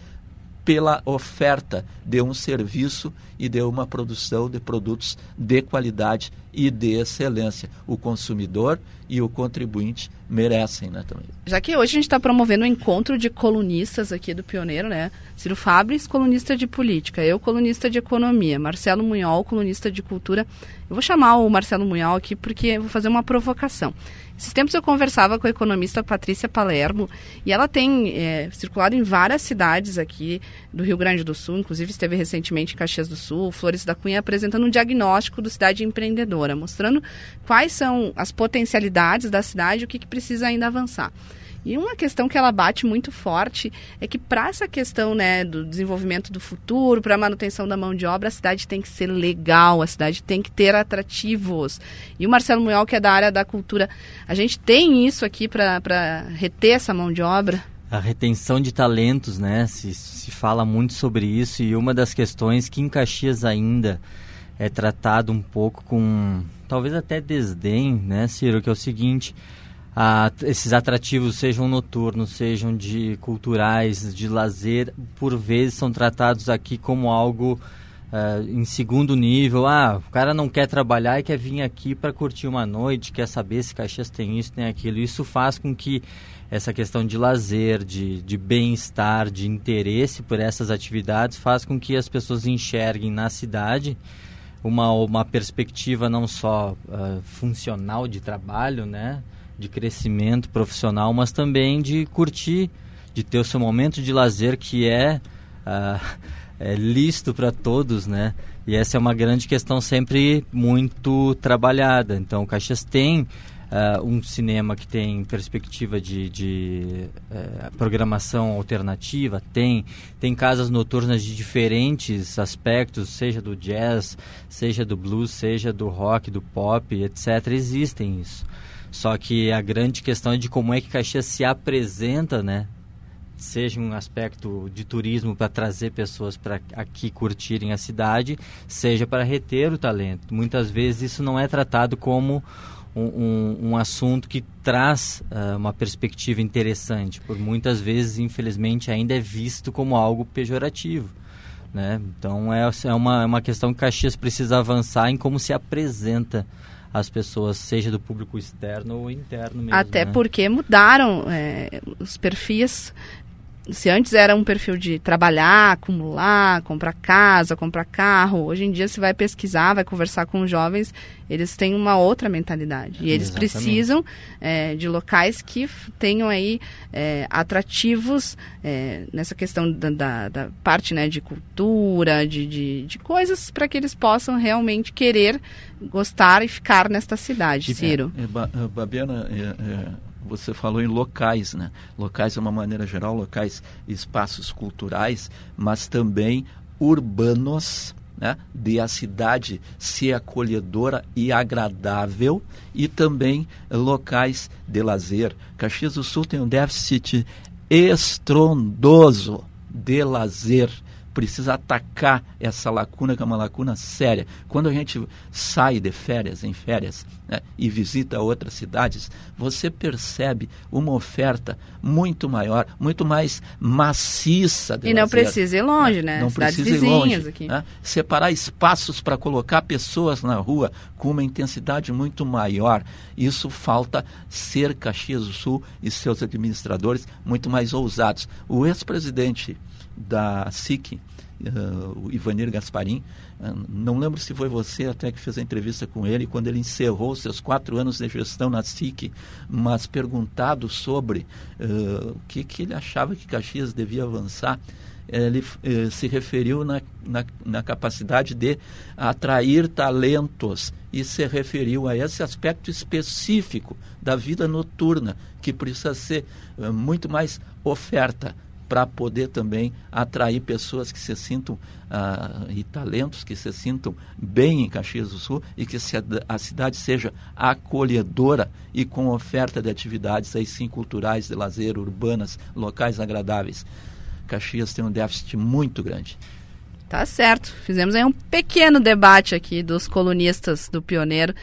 pela oferta de um serviço e de uma produção de produtos de qualidade e de excelência. O consumidor e o contribuinte merecem, né, também. Já que hoje a gente está promovendo um encontro de colunistas aqui do Pioneiro, né? Ciro Fabris, colunista de política, eu, colunista de economia, Marcelo Munhol, colunista de cultura. Eu vou chamar o Marcelo Munhol aqui porque vou fazer uma provocação. Esses tempos eu conversava com a economista Patrícia Palermo e ela tem é, circulado em várias cidades aqui do Rio Grande do Sul, inclusive esteve recentemente em Caxias do Sul, Flores da Cunha, apresentando um diagnóstico do cidade empreendedora, mostrando quais são as potencialidades da cidade e o que, que precisa ainda avançar. E uma questão que ela bate muito forte é que para essa questão né, do desenvolvimento do futuro, para a manutenção da mão de obra, a cidade tem que ser legal, a cidade tem que ter atrativos. E o Marcelo Munhol, que é da área da cultura, a gente tem isso aqui para reter essa mão de obra? A retenção de talentos, né? Se, se fala muito sobre isso e uma das questões que em Caxias ainda é tratado um pouco com talvez até desdém, né, Ciro, que é o seguinte, a, esses atrativos, sejam noturnos, sejam de culturais, de lazer, por vezes são tratados aqui como algo uh, em segundo nível. Ah, o cara não quer trabalhar e quer vir aqui para curtir uma noite, quer saber se Caxias tem isso, tem aquilo. Isso faz com que essa questão de lazer, de, de bem-estar, de interesse por essas atividades, faz com que as pessoas enxerguem na cidade uma, uma perspectiva não só uh, funcional de trabalho, né? De crescimento profissional, mas também de curtir, de ter o seu momento de lazer que é, uh, é listo para todos, né? E essa é uma grande questão sempre muito trabalhada. Então, Caxias tem uh, um cinema que tem perspectiva de, de uh, programação alternativa, tem, tem casas noturnas de diferentes aspectos, seja do jazz, seja do blues, seja do rock, do pop, etc. Existem isso. Só que a grande questão é de como é que Caxias se apresenta, né? Seja um aspecto de turismo para trazer pessoas para aqui curtirem a cidade, seja para reter o talento. Muitas vezes isso não é tratado como um, um, um assunto que traz uh, uma perspectiva interessante. Por muitas vezes, infelizmente, ainda é visto como algo pejorativo. Né? Então é, é, uma, é uma questão que Caxias precisa avançar em como se apresenta as pessoas, seja do público externo ou interno mesmo. Até né? porque mudaram é, os perfis se antes era um perfil de trabalhar, acumular, comprar casa, comprar carro, hoje em dia você vai pesquisar, vai conversar com os jovens, eles têm uma outra mentalidade. E eles Exatamente. precisam é, de locais que tenham aí é, atrativos é, nessa questão da, da- da parte né, de cultura, de, de, de coisas para que eles possam realmente querer gostar e ficar nesta cidade, Ciro. É, é, é, Babiana, é, você falou em locais, né? Locais de uma maneira geral, locais, espaços culturais, mas também urbanos, né? De a cidade ser acolhedora e agradável e também locais de lazer. Caxias do Sul tem um déficit estrondoso de lazer precisa atacar essa lacuna, que é uma lacuna séria. Quando a gente sai de férias, em férias, né, e visita outras cidades, você percebe uma oferta muito maior, muito mais maciça E não lazer, precisa ir longe, né? Não Cidades precisa ir longe, aqui. né? Separar espaços para colocar pessoas na rua com uma intensidade muito maior. Isso falta ser Caxias do Sul e seus administradores muito mais ousados. O ex-presidente da SIC, eh, o Ivanir Gasparim, eh, não lembro se foi você até que fez a entrevista com ele, quando ele encerrou seus quatro anos de gestão na SIC, mas perguntado sobre eh, o que, que ele achava que Caxias devia avançar, ele se referiu na, na, na capacidade de atrair talentos e se referiu a esse aspecto específico da vida noturna, que precisa ser muito mais oferta para poder também atrair pessoas que se sintam ah, e talentos que se sintam bem em Caxias do Sul e que se a, cidade seja acolhedora e com oferta de atividades aí sim culturais, de lazer, urbanas, locais agradáveis. Caxias tem um déficit muito grande. Tá certo. Fizemos aí um pequeno debate aqui dos colunistas do Pioneiro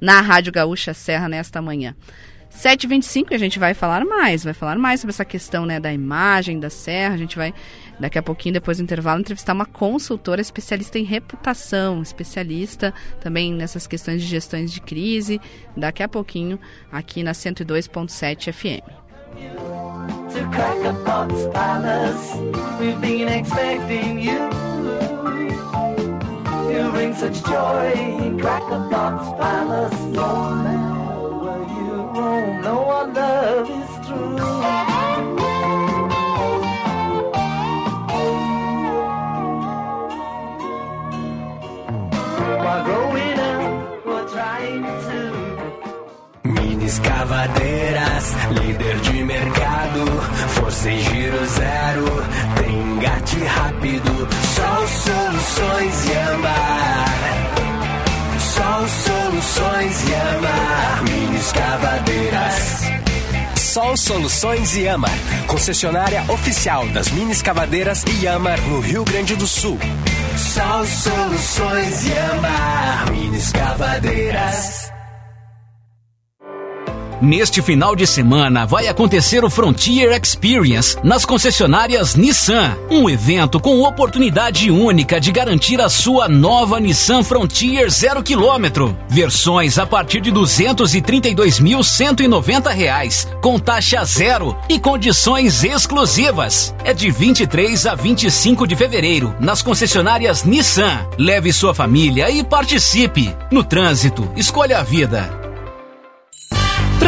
na Rádio Gaúcha Serra nesta manhã. 7h25 a gente vai falar mais, vai falar mais sobre essa questão né, da imagem da Serra. A gente vai, daqui a pouquinho, depois do intervalo, entrevistar uma consultora especialista em reputação, especialista também nessas questões de gestões de crise. Daqui a pouquinho, aqui na 102.7 FM. you. Bring such joy in crack a box palace. Roam, no one love is true. Escavadeiras, líder de mercado, força em giro zero, tem engate rápido, só soluções Yamar. Só soluções Yamar, mini escavadeiras. Sol Soluções Yamar, concessionária oficial das mini escavadeiras Yamar no Rio Grande do Sul. Sol Soluções Yamar, mini escavadeiras. Neste final de semana vai acontecer o Frontier Experience nas concessionárias Nissan, um evento com oportunidade única de garantir a sua nova Nissan Frontier 0 km. Versões a partir de 232.190 reais, com taxa zero e condições exclusivas. É de 23 a 25 de fevereiro nas concessionárias Nissan. Leve sua família e participe. No trânsito, escolha a vida.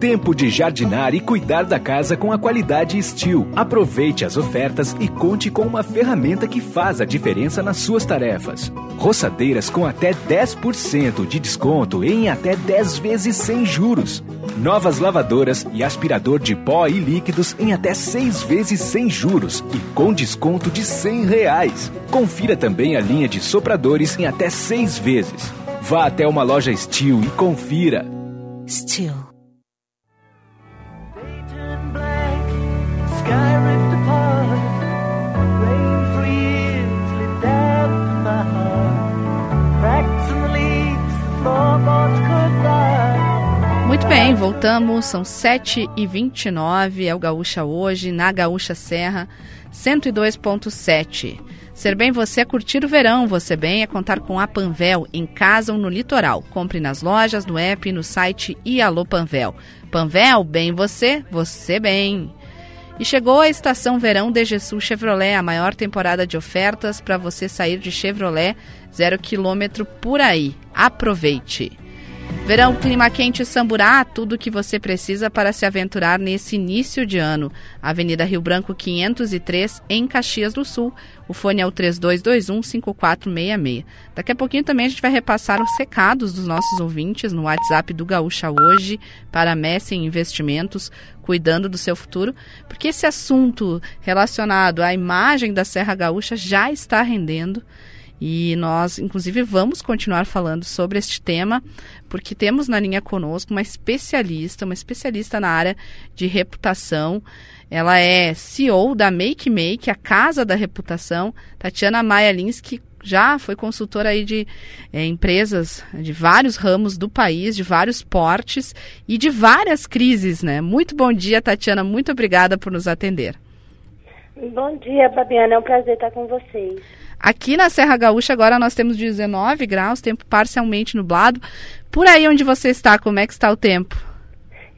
Tempo de jardinar e cuidar da casa com a qualidade Steel. Aproveite as ofertas e conte com uma ferramenta que faz a diferença nas suas tarefas. Roçadeiras com até 10% de desconto em até 10 vezes sem juros. Novas lavadoras e aspirador de pó e líquidos em até 6 vezes sem juros e com desconto de 100 reais. Confira também a linha de sopradores em até 6 vezes. Vá até uma loja Steel e confira. Steel. Voltamos, são 7h29, é o Gaúcha hoje, na Gaúcha Serra, 102.7. Ser bem você é curtir o verão, você bem é contar com a Panvel, em casa ou no litoral. Compre nas lojas, no app, no site e Alô Panvel. Panvel, bem você, você bem. E chegou a estação verão DG Sul Chevrolet, a maior temporada de ofertas para você sair de Chevrolet zero quilômetro por aí. Aproveite! Verão, clima quente Samburá, tudo o que você precisa para se aventurar nesse início de ano. Avenida Rio Branco 503, em Caxias do Sul. O fone é o 3221-5466. Daqui a pouquinho também a gente vai repassar os recados dos nossos ouvintes no WhatsApp do Gaúcha hoje para Messi Investimentos, cuidando do seu futuro, porque esse assunto relacionado à imagem da Serra Gaúcha já está rendendo. E nós, inclusive, vamos continuar falando sobre este tema, porque temos na linha conosco uma especialista, uma especialista na área de reputação. Ela é CEO da Make Make, a Casa da Reputação, Tatiana Maia Lins, que já foi consultora aí de é, empresas de vários ramos do país, de vários portes e de várias crises, né? Muito bom dia, Tatiana. Muito obrigada por nos atender. Bom dia, Fabiana. É um prazer estar com vocês. Aqui na Serra Gaúcha agora nós temos 19 graus, tempo parcialmente nublado. Por aí onde você está, como é que está o tempo?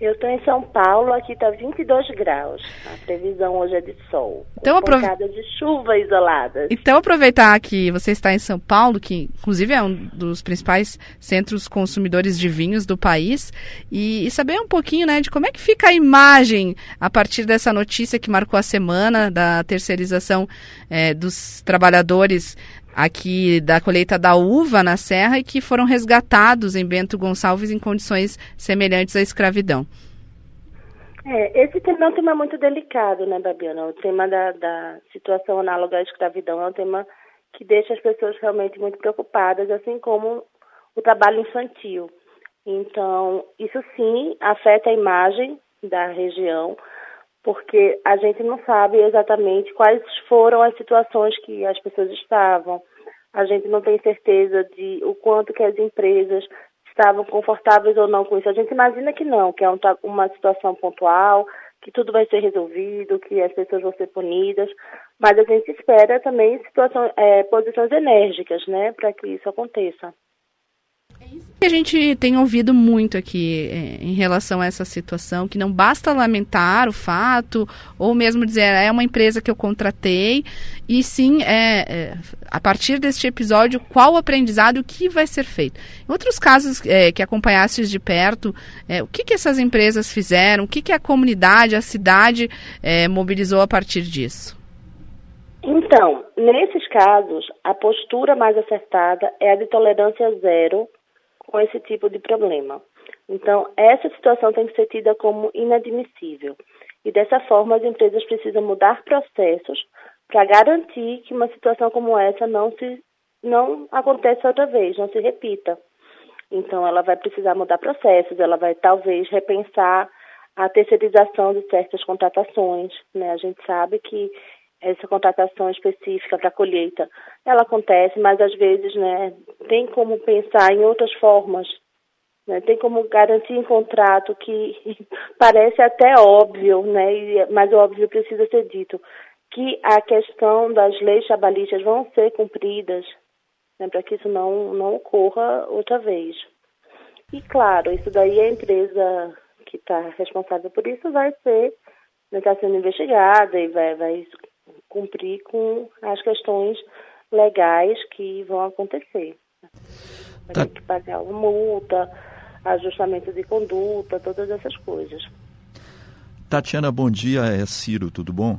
Eu estou em São Paulo, aqui está 22 graus. A previsão hoje é de sol. Então, aprove... de chuva isoladas. Então aproveitar que você está em São Paulo, que inclusive é um dos principais centros consumidores de vinhos do país, e, e saber um pouquinho né, de como é que fica a imagem a partir dessa notícia que marcou a semana da terceirização é, dos trabalhadores aqui da colheita da uva na Serra e que foram resgatados em Bento Gonçalves em condições semelhantes à escravidão. É, esse tema é um tema muito delicado, né, Babiana? O tema da, da situação análoga à escravidão é um tema que deixa as pessoas realmente muito preocupadas, assim como o trabalho infantil. Então, isso sim afeta a imagem da região, porque a gente não sabe exatamente quais foram as situações que as pessoas estavam. A gente não tem certeza de o quanto que as empresas estavam confortáveis ou não com isso. A gente imagina que não, que é um, uma situação pontual, que tudo vai ser resolvido, que as pessoas vão ser punidas, mas a gente espera também situação, é, posições enérgicas, né, para que isso aconteça que a gente tem ouvido muito aqui é, em relação a essa situação, que não basta lamentar o fato, ou mesmo dizer é uma empresa que eu contratei, e sim, é, é a partir deste episódio, qual o aprendizado o que vai ser feito. Em outros casos é, que acompanhastes de perto, é, o que, que essas empresas fizeram, o que, que a comunidade, a cidade é, mobilizou a partir disso? Então, nesses casos, a postura mais acertada é a de tolerância zero com esse tipo de problema. Então, essa situação tem que ser tida como inadmissível. E dessa forma, as empresas precisam mudar processos para garantir que uma situação como essa não se não aconteça outra vez, não se repita. Então, ela vai precisar mudar processos, ela vai talvez repensar a terceirização de certas contratações. Né? A gente sabe que essa contratação específica para colheita, ela acontece, mas às vezes, né, tem como pensar em outras formas, né, tem como garantir em contrato que parece até óbvio, né, mas o óbvio precisa ser dito, que a questão das leis trabalhistas vão ser cumpridas, né, para que isso não, não ocorra outra vez. E claro, isso daí a empresa que está responsável por isso vai ser, está né, sendo investigada e vai, vai cumprir com as questões legais que vão acontecer. Tá. ter que pagar uma multa, ajustamento de conduta, todas essas coisas. Tatiana, bom dia. É Ciro, tudo bom?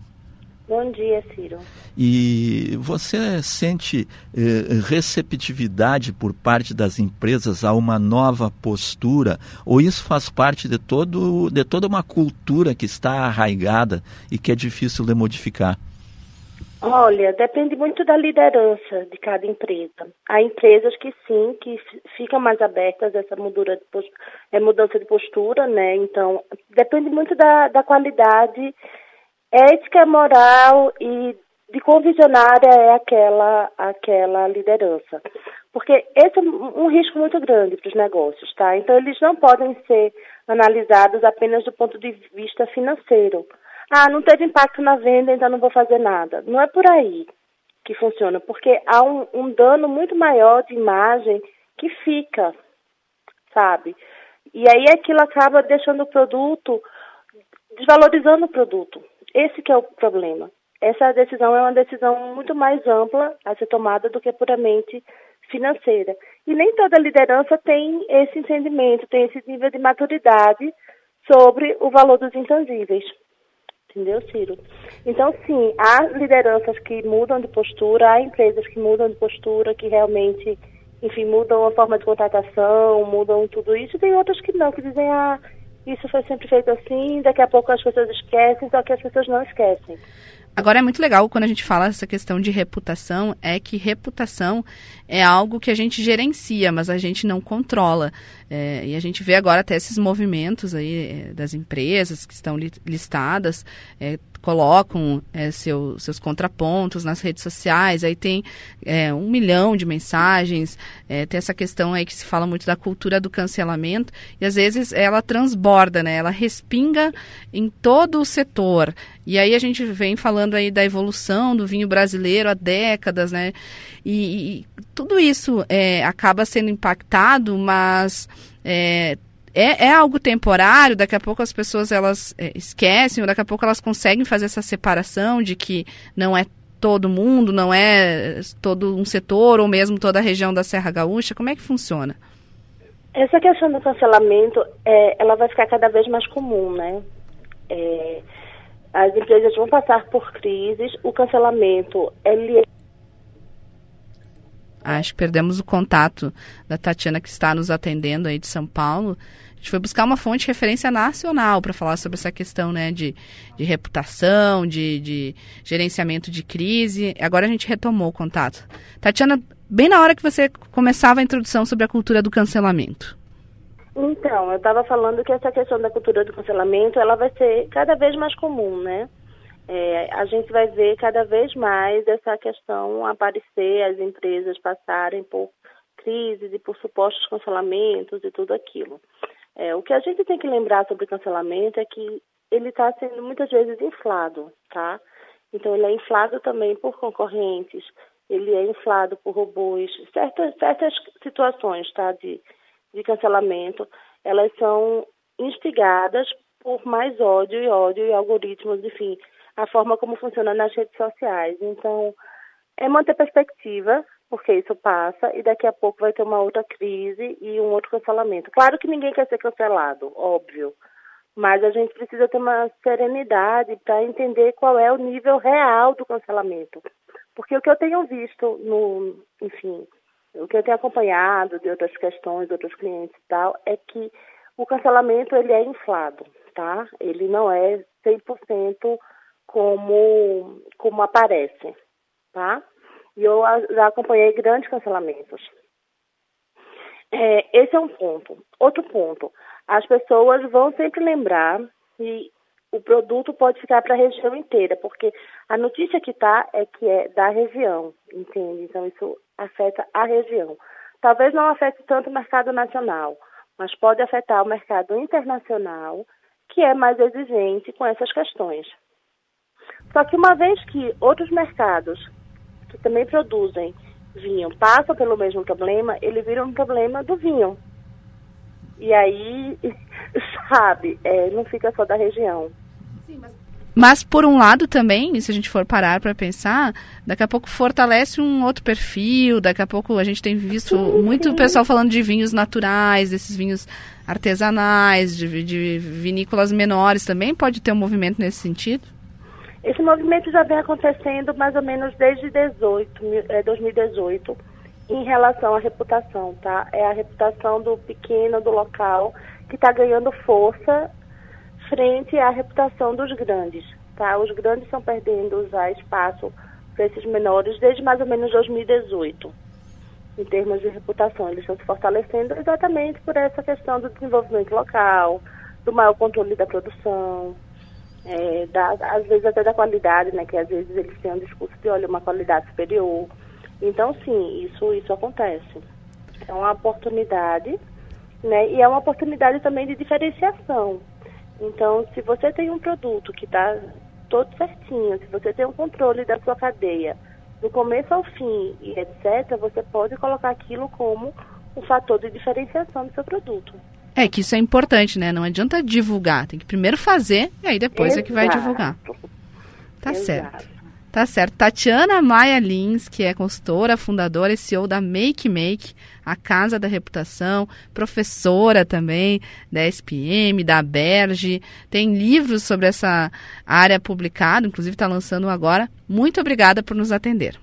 Bom dia, Ciro. E você sente eh, receptividade por parte das empresas a uma nova postura? Ou isso faz parte de, todo, de toda uma cultura que está arraigada e que é difícil de modificar? Olha, depende muito da liderança de cada empresa. Há empresas que sim, que ficam mais abertas a essa mudança de postura, é, mudança de postura, né? Então, depende muito da, da qualidade ética, moral e de quão visionária é aquela, aquela liderança. Porque esse é um risco muito grande para os negócios, tá? Então, eles não podem ser analisados apenas do ponto de vista financeiro ah, não teve impacto na venda, então não vou fazer nada. Não é por aí que funciona, porque há um, um dano muito maior de imagem que fica, sabe? E aí aquilo acaba deixando o produto, desvalorizando o produto. Esse que é o problema. Essa decisão é uma decisão muito mais ampla a ser tomada do que puramente financeira. E nem toda liderança tem esse entendimento, tem esse nível de maturidade sobre o valor dos intangíveis. Entendeu, Ciro? Então, sim, há lideranças que mudam de postura, há empresas que mudam de postura, que realmente, enfim, mudam a forma de contratação, mudam tudo isso, e tem outras que não, que dizem, ah, isso foi sempre feito assim, daqui a pouco as pessoas esquecem, só que as pessoas não esquecem. Agora é muito legal quando a gente fala essa questão de reputação, é que reputação é algo que a gente gerencia, mas a gente não controla. É, e a gente vê agora até esses movimentos aí é, das empresas que estão listadas, é, colocam é, seu, seus contrapontos nas redes sociais, aí tem é, um milhão de mensagens, é, tem essa questão aí que se fala muito da cultura do cancelamento, e às vezes ela transborda, né? Ela respinga em todo o setor. E aí a gente vem falando aí da evolução do vinho brasileiro há décadas, né? E, e tudo isso é, acaba sendo impactado, mas é, é, é, algo temporário, daqui a pouco as pessoas elas é, esquecem, ou daqui a pouco elas conseguem fazer essa separação de que não é todo mundo, não é todo um setor, ou mesmo toda a região da Serra Gaúcha. Como é que funciona? Essa questão do cancelamento, é, ela vai ficar cada vez mais comum, né? É, as empresas vão passar por crises, o cancelamento, ele Acho que perdemos o contato da Tatiana que está nos atendendo aí de São Paulo. A gente foi buscar uma fonte de referência nacional para falar sobre essa questão né, de, de reputação, de, de gerenciamento de crise. Agora a gente retomou o contato. Tatiana, bem na hora que você começava a introdução sobre a cultura do cancelamento. Então, eu estava falando que essa questão da cultura do cancelamento, ela vai ser cada vez mais comum, né? É, a gente vai ver cada vez mais essa questão aparecer, as empresas passarem por crises e por supostos cancelamentos e tudo aquilo. É, o que a gente tem que lembrar sobre cancelamento é que ele está sendo muitas vezes inflado, tá? Então ele é inflado também por concorrentes, ele é inflado por robôs, certas, certas situações, tá? De, de cancelamento, elas são instigadas por mais ódio e ódio e algoritmos, enfim, a forma como funciona nas redes sociais. Então, é manter perspectiva, porque isso passa, e daqui a pouco vai ter uma outra crise e um outro cancelamento. Claro que ninguém quer ser cancelado, óbvio, mas a gente precisa ter uma serenidade para entender qual é o nível real do cancelamento. Porque o que eu tenho visto no, enfim, o que eu tenho acompanhado de outras questões, de outros clientes e tal, é que o cancelamento ele é inflado, tá? Ele não é 100% como, como aparece, tá? E eu já acompanhei grandes cancelamentos. É, esse é um ponto. Outro ponto, as pessoas vão sempre lembrar que o produto pode ficar para a região inteira, porque a notícia que está é que é da região, entende? Então isso afeta a região. Talvez não afete tanto o mercado nacional, mas pode afetar o mercado internacional, que é mais exigente com essas questões. Só que uma vez que outros mercados que também produzem vinho passam pelo mesmo problema, ele vira um problema do vinho. E aí, sabe, é, não fica só da região. Mas, por um lado, também, se a gente for parar para pensar, daqui a pouco fortalece um outro perfil. Daqui a pouco a gente tem visto sim, muito sim. pessoal falando de vinhos naturais, desses vinhos artesanais, de, de vinícolas menores também. Pode ter um movimento nesse sentido? Esse movimento já vem acontecendo mais ou menos desde 18, é, 2018 em relação à reputação, tá? É a reputação do pequeno, do local, que está ganhando força frente à reputação dos grandes, tá? Os grandes estão perdendo já espaço para esses menores desde mais ou menos 2018, em termos de reputação. Eles estão se fortalecendo exatamente por essa questão do desenvolvimento local, do maior controle da produção, é, da, às vezes até da qualidade, né? Que às vezes eles têm um discurso de, olha, uma qualidade superior. Então, sim, isso, isso acontece. É uma oportunidade, né? E é uma oportunidade também de diferenciação. Então, se você tem um produto que está todo certinho, se você tem um controle da sua cadeia, do começo ao fim e etc., você pode colocar aquilo como um fator de diferenciação do seu produto. É que isso é importante, né? Não adianta divulgar, tem que primeiro fazer e aí depois Exato. é que vai divulgar. Tá Exato. certo. Tá certo. Tatiana Maia Lins, que é consultora, fundadora e CEO da Make Make, a Casa da Reputação, professora também da SPM, da Berge, tem livros sobre essa área publicado, inclusive está lançando agora. Muito obrigada por nos atender.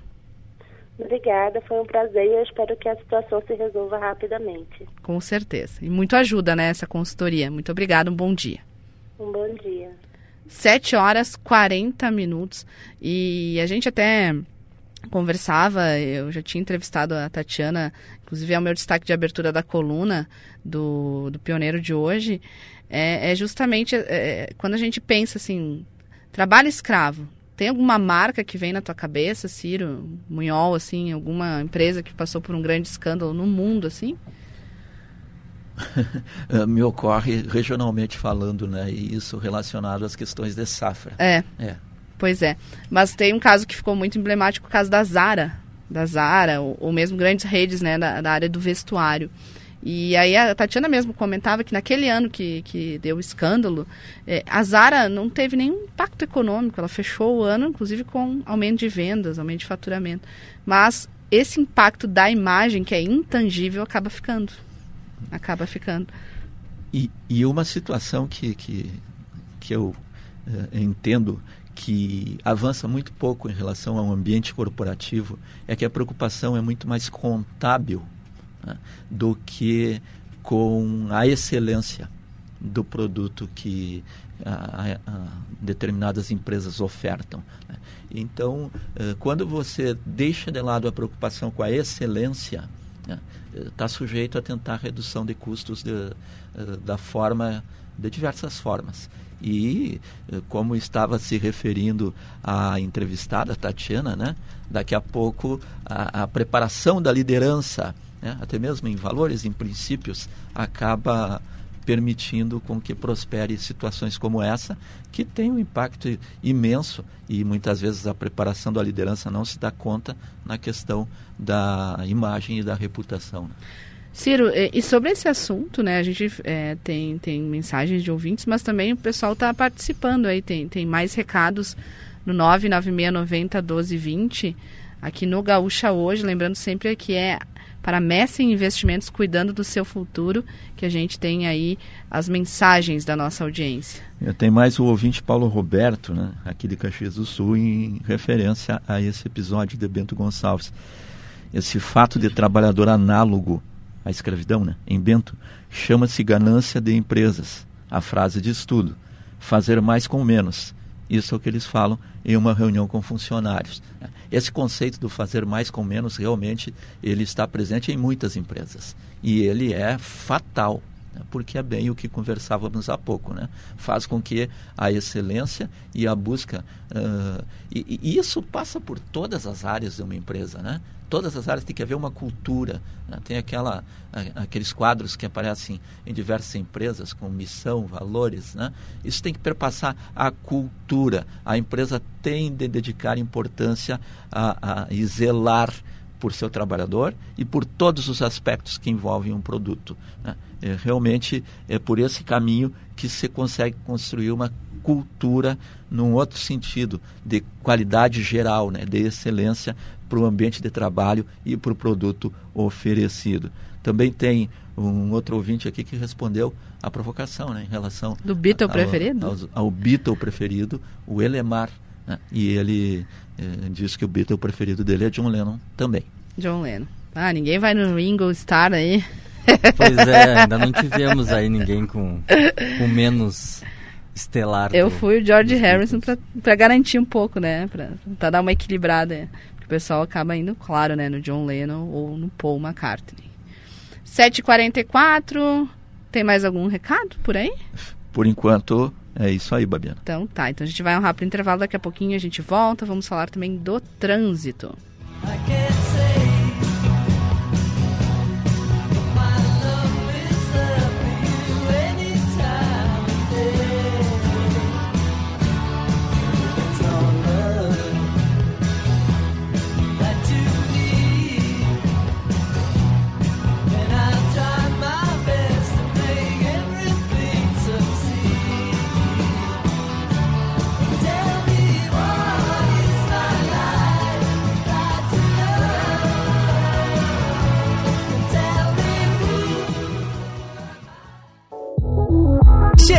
Obrigada, foi um prazer e eu espero que a situação se resolva rapidamente. Com certeza. E muito ajuda, né, essa consultoria. Muito obrigada, um bom dia. Um bom dia. 7 horas 40 minutos. E a gente até conversava, eu já tinha entrevistado a Tatiana, inclusive é o meu destaque de abertura da coluna do, do Pioneiro de hoje, é, é justamente é, quando a gente pensa assim, trabalho escravo, tem alguma marca que vem na tua cabeça, Ciro, Munhol, assim, alguma empresa que passou por um grande escândalo no mundo, assim? Me ocorre regionalmente falando, né? E isso relacionado às questões de safra. É. É. Pois é. Mas tem um caso que ficou muito emblemático, o caso da Zara. Da Zara, ou, ou mesmo grandes redes, né, da, da área do vestuário. E aí a Tatiana mesmo comentava que naquele ano que, que deu o escândalo, é, a Zara não teve nenhum impacto econômico. Ela fechou o ano, inclusive, com aumento de vendas, aumento de faturamento. Mas esse impacto da imagem, que é intangível, acaba ficando acaba ficando. E, e uma situação que, que, que eu uh, entendo que avança muito pouco em relação ao ambiente corporativo é que a preocupação é muito mais contábil né, do que com a excelência do produto que a, a determinadas empresas ofertam. Né. Então, uh, quando você deixa de lado a preocupação com a excelência, está né, sujeito a tentar redução de custos de, eh, da forma de diversas formas. E eh, como estava se referindo a entrevistada Tatiana, né, daqui a pouco a, a preparação da liderança, né, até mesmo em valores, em princípios, acaba permitindo com que prospere situações como essa, que tem um impacto imenso e muitas vezes a preparação da liderança não se dá conta na questão da imagem e da reputação. Né? Ciro, e sobre esse assunto, né, a gente é, tem, tem mensagens de ouvintes, mas também o pessoal está participando aí, tem, tem mais recados no 99690 1220, aqui no Gaúcha hoje, lembrando sempre que é para Messi Investimentos cuidando do seu futuro, que a gente tem aí as mensagens da nossa audiência. Tenho mais o ouvinte Paulo Roberto, né, aqui de Caxias do Sul, em referência a esse episódio de Bento Gonçalves. Esse fato de trabalhador análogo à escravidão, né, em Bento, chama-se ganância de empresas. A frase de estudo: fazer mais com menos. Isso é o que eles falam em uma reunião com funcionários. Esse conceito do fazer mais com menos realmente ele está presente em muitas empresas e ele é fatal. né? porque é bem o que conversávamos há pouco, né? Faz com que a excelência e a busca uh, e, e, isso passa por todas as áreas de uma empresa, né? Todas as áreas tem que haver uma cultura. Né? Tem aquela, aqueles quadros que aparecem em diversas empresas com missão, valores, né? Isso tem que perpassar a cultura. A empresa tem de dedicar importância a, a e zelar por seu trabalhador e por todos os aspectos que envolvem um produto. Né? É, realmente é por esse caminho que se consegue construir uma cultura num outro sentido, de qualidade geral, né? de excelência para o ambiente de trabalho e para o produto oferecido. Também tem um outro ouvinte aqui que respondeu a provocação né, em relação do Beatle ao, preferido ao, ao Beatle preferido, o Elemar, né, e ele eh, diz que o Beatle preferido dele é John Lennon também. John Lennon. Ah, ninguém vai no Ringo Starr aí. Pois é, ainda não tivemos aí ninguém com, com menos estelar. Eu do, fui o George Harrison para garantir um pouco, né? Para dar uma equilibrada. Porque o pessoal acaba indo, claro, né? No John Lennon ou no Paul McCartney. 7h44. Tem mais algum recado por aí? Por enquanto, é isso aí, Babiana. Então tá, então a gente vai a um rápido intervalo, daqui a pouquinho a gente volta, vamos falar também do trânsito.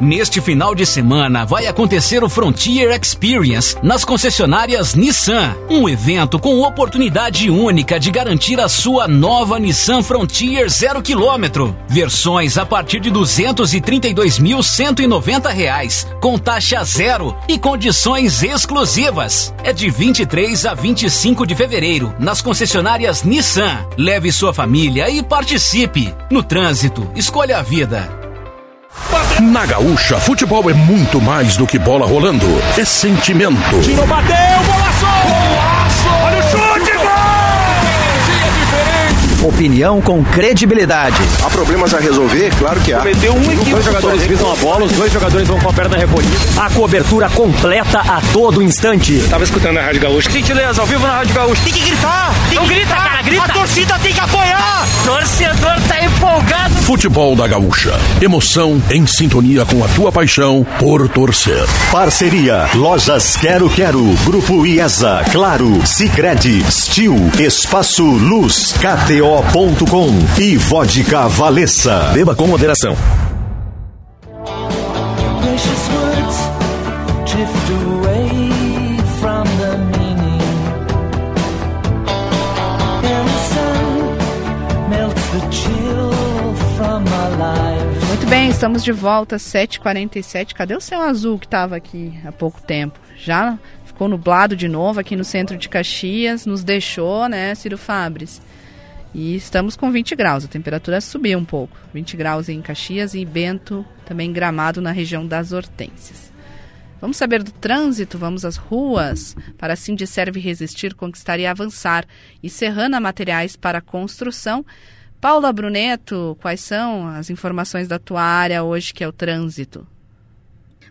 Neste final de semana vai acontecer o Frontier Experience nas concessionárias Nissan, um evento com oportunidade única de garantir a sua nova Nissan Frontier 0 km. Versões a partir de 232.190 reais, com taxa zero e condições exclusivas. É de 23 a 25 de fevereiro nas concessionárias Nissan. Leve sua família e participe. No trânsito, escolha a vida. Na Gaúcha, futebol é muito mais do que bola rolando. É sentimento. Tirou, bateu! Golaço! Opinião com credibilidade. Há problemas a resolver? Claro que há. Cometeu um equívoco. Dois jogadores pisam a bola, os dois jogadores vão com a perna recolhida. A cobertura completa a todo instante. Eu tava escutando a Rádio Gaúcha. Gentileza, ao vivo na Rádio Gaúcha. Tem que gritar! Tem Não que grita, gritar. cara, grita. A torcida tem que apoiar! Torcedor tá empolgado. Futebol da Gaúcha. Emoção em sintonia com a tua paixão por torcer. Parceria Lojas Quero Quero, Grupo IESA, Claro, Sicredi, Stil, Espaço Luz, KTO.com e Vodka Valessa. Beba com moderação. Muito bem, estamos de volta, 7h47. Cadê o céu azul que estava aqui há pouco tempo? Já ficou nublado de novo aqui no centro de Caxias, nos deixou, né, Ciro Fabres? E estamos com 20 graus, a temperatura subiu um pouco. 20 graus em Caxias e Bento, também Gramado na região das Hortênsias. Vamos saber do trânsito, vamos às ruas. Para assim de serve resistir, conquistar e avançar. E Serrana Materiais para Construção. Paula Bruneto, quais são as informações da tua área hoje, que é o trânsito?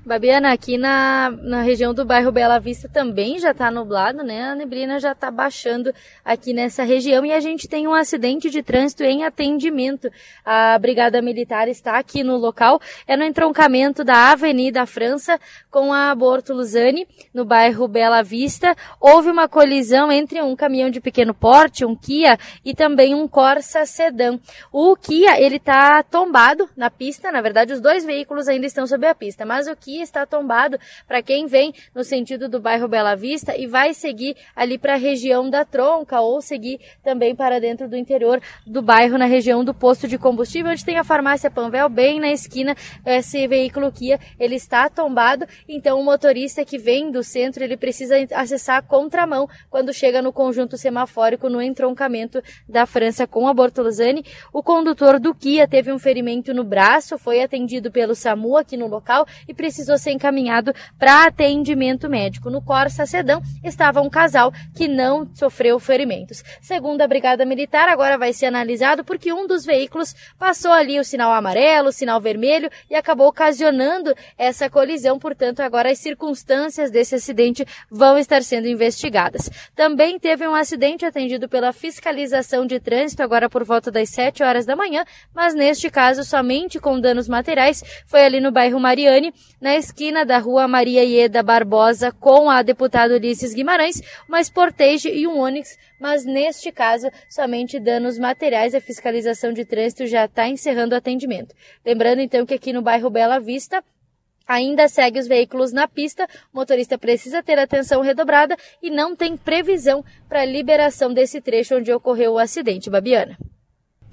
Babiana, aqui na, na região do bairro Bela Vista também já está nublado, né? A neblina já está baixando aqui nessa região e a gente tem um acidente de trânsito em atendimento. A Brigada Militar está aqui no local, é no entroncamento da Avenida França com a Aborto Luzani, no bairro Bela Vista. Houve uma colisão entre um caminhão de pequeno porte, um Kia, e também um Corsa Sedan. O Kia, ele está tombado na pista, na verdade os dois veículos ainda estão sobre a pista, mas o Kia está tombado para quem vem no sentido do bairro Bela Vista e vai seguir ali para a região da Tronca ou seguir também para dentro do interior do bairro na região do posto de combustível onde tem a farmácia Panvel bem na esquina esse veículo Kia ele está tombado. Então o motorista que vem do centro ele precisa acessar a contramão quando chega no conjunto semafórico no entroncamento da França com a Bortoluzani o condutor do Kia teve um ferimento no braço foi atendido pelo SAMU aqui no local e precisou ser encaminhado para atendimento médico. No Corsa Sedão estava um casal que não sofreu ferimentos. Segundo a Brigada Militar, agora vai ser analisado porque um dos veículos passou ali o sinal amarelo, o sinal vermelho e acabou ocasionando essa colisão. Portanto, agora as circunstâncias desse acidente vão estar sendo investigadas. Também teve um acidente atendido pela fiscalização de trânsito agora por volta das 7 horas da manhã, mas neste caso somente com danos materiais. Foi ali no bairro Mariane, na esquina da rua Maria Ieda Barbosa com a deputada Ulisses Guimarães, uma Sportage e um Onix, mas neste caso somente danos materiais. A fiscalização de trânsito já está encerrando o atendimento. Lembrando então que aqui no bairro Bela Vista, Ainda segue os veículos na pista, o motorista precisa ter atenção redobrada e não tem previsão para liberação desse trecho onde ocorreu o acidente, Babiana.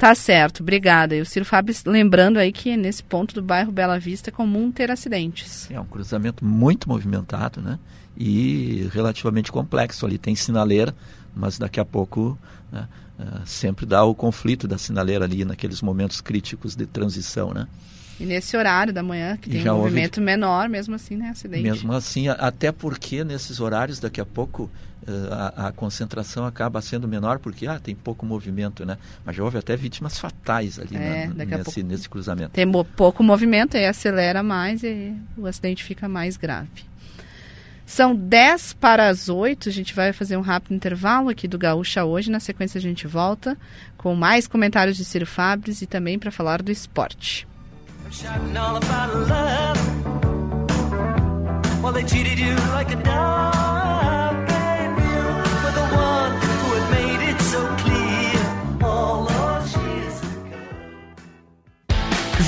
Tá certo, obrigada. E o Ciro Fábio lembrando aí que nesse ponto do bairro Bela Vista é comum ter acidentes. É um cruzamento muito movimentado, né? E relativamente complexo. Ali tem sinaleira, mas daqui a pouco né, uh, sempre dá o conflito da sinaleira ali naqueles momentos críticos de transição, né? E nesse horário da manhã, que tem um movimento houve... menor, mesmo assim, né? Acidente. Mesmo assim, até porque nesses horários, daqui a pouco, a, a, concentração acaba sendo menor, porque ah, tem pouco movimento, né? Mas já houve até vítimas fatais ali é, na, nesse, pouco, nesse cruzamento. Tem pouco movimento, aí acelera mais e o acidente fica mais grave. São 10 para as 8, a gente vai fazer um rápido intervalo aqui do Gaúcha hoje. Na sequência a gente volta com mais comentários de Ciro Fabres e também para falar do esporte. Well, they cheated you like a dog,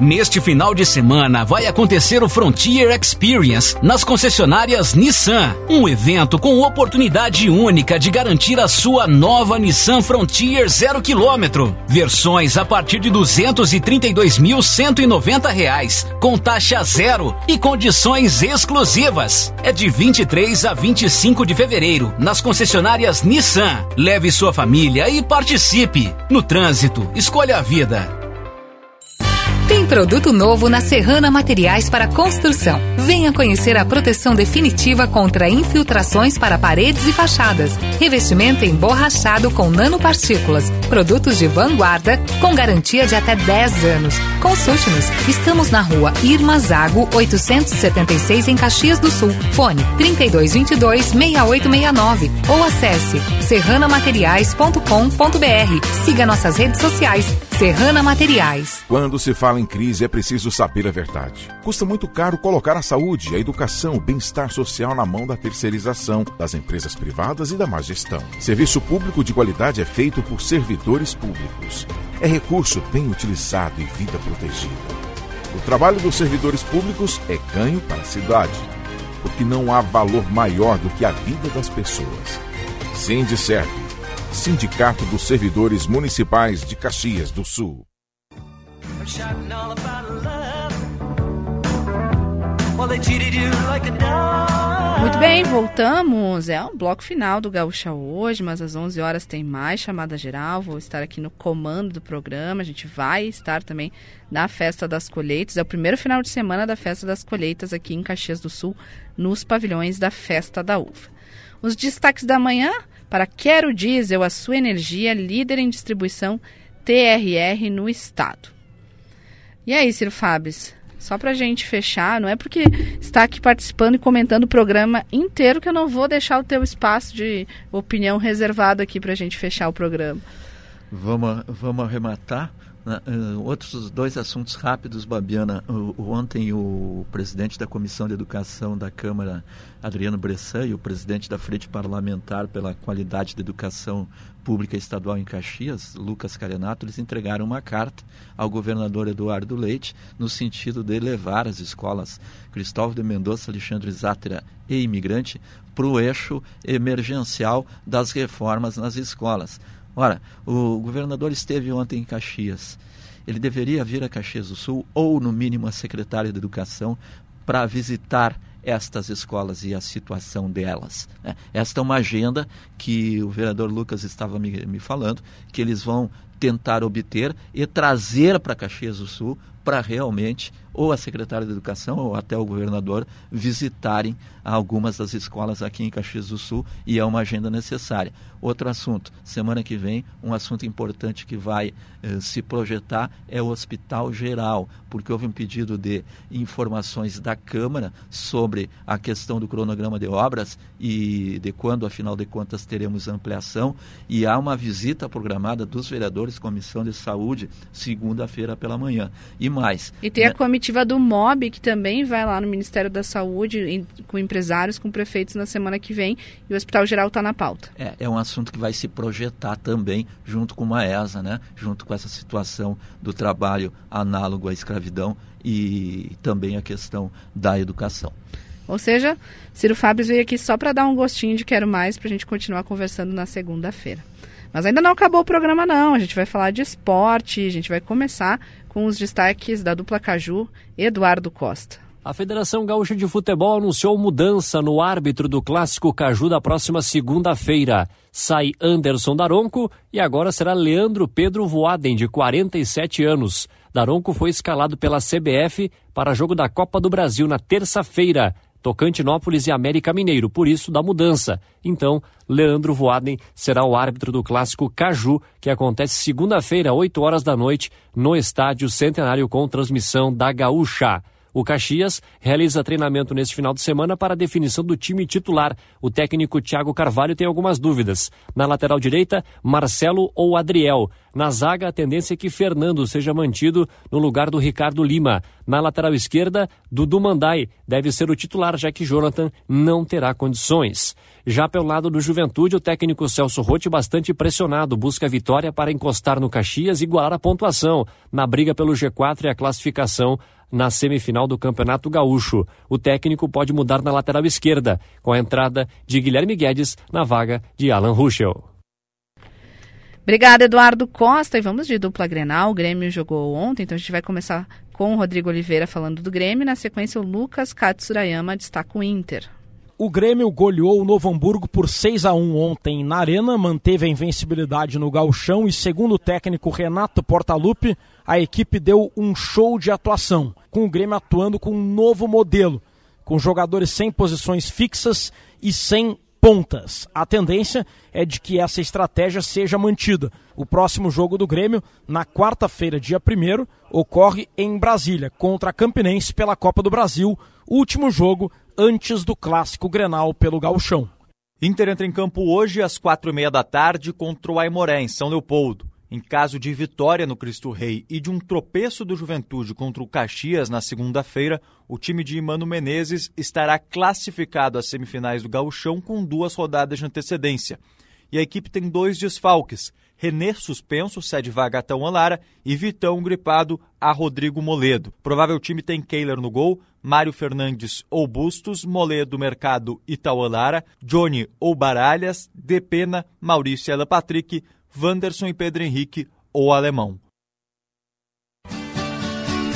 Neste final de semana vai acontecer o Frontier Experience nas concessionárias Nissan. Um evento com oportunidade única de garantir a sua nova Nissan Frontier 0 km. Versões a partir de 232.190 reais, com taxa zero e condições exclusivas. É de 23 a 25 de fevereiro nas concessionárias Nissan. Leve sua família e participe. No trânsito, escolha a vida. Produto novo na Serrana Materiais para Construção. Venha conhecer a proteção definitiva contra infiltrações para paredes e fachadas. Revestimento emborrachado com nanopartículas. Produtos de vanguarda com garantia de até 10 anos. Consulte-nos. Estamos na rua Irma Zago 876 em Caxias do Sul. Fone 3222 6869 ou acesse serranamateriais.com.br. Siga nossas redes sociais. Serrana Materiais. Quando se fala em crise, é preciso saber a verdade. Custa muito caro colocar a saúde, a educação, o bem-estar social na mão da terceirização, das empresas privadas e da má gestão. Serviço público de qualidade é feito por servidores públicos. É recurso bem utilizado e vida protegida. O trabalho dos servidores públicos é ganho para a cidade, porque não há valor maior do que a vida das pessoas. Sindicerve, Sindicato dos Servidores Municipais de Caxias do Sul. Muito bem, voltamos. É um bloco final do Gaúcha hoje, mas às 11 horas tem mais chamada geral. Vou estar aqui no comando do programa. A gente vai estar também na Festa das Colheitas. É o primeiro final de semana da Festa das Colheitas aqui em Caxias do Sul, nos pavilhões da Festa da Uva. Os destaques da manhã para Quero Diesel, a sua energia, líder em distribuição TRR no estado. E aí, Ciro Fabes? Só para a gente fechar, não é porque está aqui participando e comentando o programa inteiro que eu não vou deixar o teu espaço de opinião reservado aqui para a gente fechar o programa. Vamos, vamos arrematar. Uh, outros dois assuntos rápidos, Babiana. Uh, ontem o presidente da Comissão de Educação da Câmara, Adriano Bressan, e o presidente da Frente Parlamentar pela Qualidade da Educação Pública Estadual em Caxias, Lucas Carenato, eles entregaram uma carta ao governador Eduardo Leite no sentido de levar as escolas Cristóvão de Mendonça, Alexandre Zátera e Imigrante para o eixo emergencial das reformas nas escolas. Ora, o governador esteve ontem em Caxias. Ele deveria vir a Caxias do Sul, ou no mínimo a secretária de Educação, para visitar estas escolas e a situação delas. Né? Esta é uma agenda que o vereador Lucas estava me, me falando, que eles vão tentar obter e trazer para Caxias do Sul para realmente ou a secretária de Educação ou até o governador visitarem algumas das escolas aqui em Caxias do Sul e é uma agenda necessária. Outro assunto, semana que vem, um assunto importante que vai eh, se projetar é o Hospital Geral, porque houve um pedido de informações da Câmara sobre a questão do cronograma de obras e de quando, afinal de contas, teremos ampliação e há uma visita programada dos vereadores Comissão de Saúde segunda-feira pela manhã. E mais. E tem né? a comitiva do MOB, que também vai lá no Ministério da Saúde, em, com empresários, com prefeitos na semana que vem, e o Hospital Geral está na pauta. É, é um assunto que vai se projetar também junto com a ESA, né? junto com essa situação do trabalho análogo à escravidão e também a questão da educação. Ou seja, Ciro Fábio veio aqui só para dar um gostinho de quero mais para a gente continuar conversando na segunda-feira. Mas ainda não acabou o programa não, a gente vai falar de esporte, a gente vai começar com os destaques da dupla Caju, Eduardo Costa. A Federação Gaúcha de Futebol anunciou mudança no árbitro do Clássico Caju da próxima segunda-feira. Sai Anderson Daronco e agora será Leandro Pedro Voaden, de 47 anos. Daronco foi escalado pela CBF para jogo da Copa do Brasil na terça-feira. Tocantinópolis e América Mineiro, por isso da mudança. Então, Leandro Voaden será o árbitro do clássico Caju, que acontece segunda-feira, 8 horas da noite, no Estádio Centenário com transmissão da Gaúcha. O Caxias realiza treinamento neste final de semana para a definição do time titular. O técnico Thiago Carvalho tem algumas dúvidas. Na lateral direita, Marcelo ou Adriel. Na zaga, a tendência é que Fernando seja mantido no lugar do Ricardo Lima. Na lateral esquerda, Dudu Mandai deve ser o titular, já que Jonathan não terá condições. Já pelo lado do Juventude, o técnico Celso Rotti, bastante pressionado, busca vitória para encostar no Caxias e igualar a pontuação na briga pelo G4 e a classificação na semifinal do Campeonato Gaúcho. O técnico pode mudar na lateral esquerda, com a entrada de Guilherme Guedes na vaga de Alan Ruschel. Obrigada, Eduardo Costa. E vamos de dupla Grenal. O Grêmio jogou ontem, então a gente vai começar com o Rodrigo Oliveira falando do Grêmio. Na sequência, o Lucas Katsurayama destaca o Inter. O Grêmio goleou o Novo Hamburgo por 6 a 1 ontem na Arena, manteve a invencibilidade no Galchão e, segundo o técnico Renato Portaluppi, a equipe deu um show de atuação, com o Grêmio atuando com um novo modelo, com jogadores sem posições fixas e sem pontas. A tendência é de que essa estratégia seja mantida. O próximo jogo do Grêmio, na quarta-feira, dia 1 ocorre em Brasília, contra a Campinense pela Copa do Brasil, último jogo antes do clássico Grenal pelo Gauchão. Inter entra em campo hoje às quatro e meia da tarde contra o Aimoré, em São Leopoldo. Em caso de vitória no Cristo Rei e de um tropeço do Juventude contra o Caxias na segunda-feira, o time de Mano Menezes estará classificado às semifinais do Gauchão com duas rodadas de antecedência. E a equipe tem dois desfalques: Renê suspenso, cede vaga a Tão Lara, e Vitão gripado a Rodrigo Moledo. Provável time tem Keiler no gol, Mário Fernandes ou Bustos, Moledo, Mercado e Taualara, Johnny ou Baralhas, Depena, Maurício Ela Patrick, Wanderson e Pedro Henrique ou Alemão.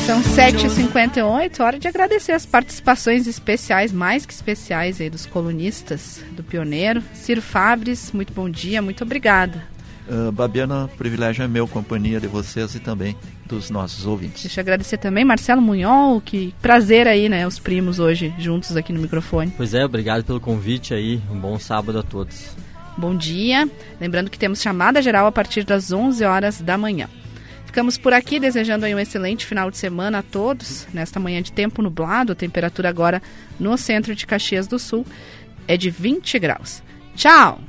São 7h58, hora de agradecer as participações especiais, mais que especiais aí dos colunistas do Pioneiro. Ciro Fabres, muito bom dia, muito obrigada. Uh, Babiana, o privilégio é meu, companhia de vocês e também dos nossos ouvintes. Deixa eu agradecer também Marcelo Munhol, que prazer aí, né, os primos hoje juntos aqui no microfone. Pois é, obrigado pelo convite aí, um bom sábado a todos. Bom dia, lembrando que temos chamada geral a partir das 11 horas da manhã. Ficamos por aqui desejando um excelente final de semana a todos. Nesta manhã de tempo nublado, a temperatura agora no centro de Caxias do Sul é de 20 graus. Tchau!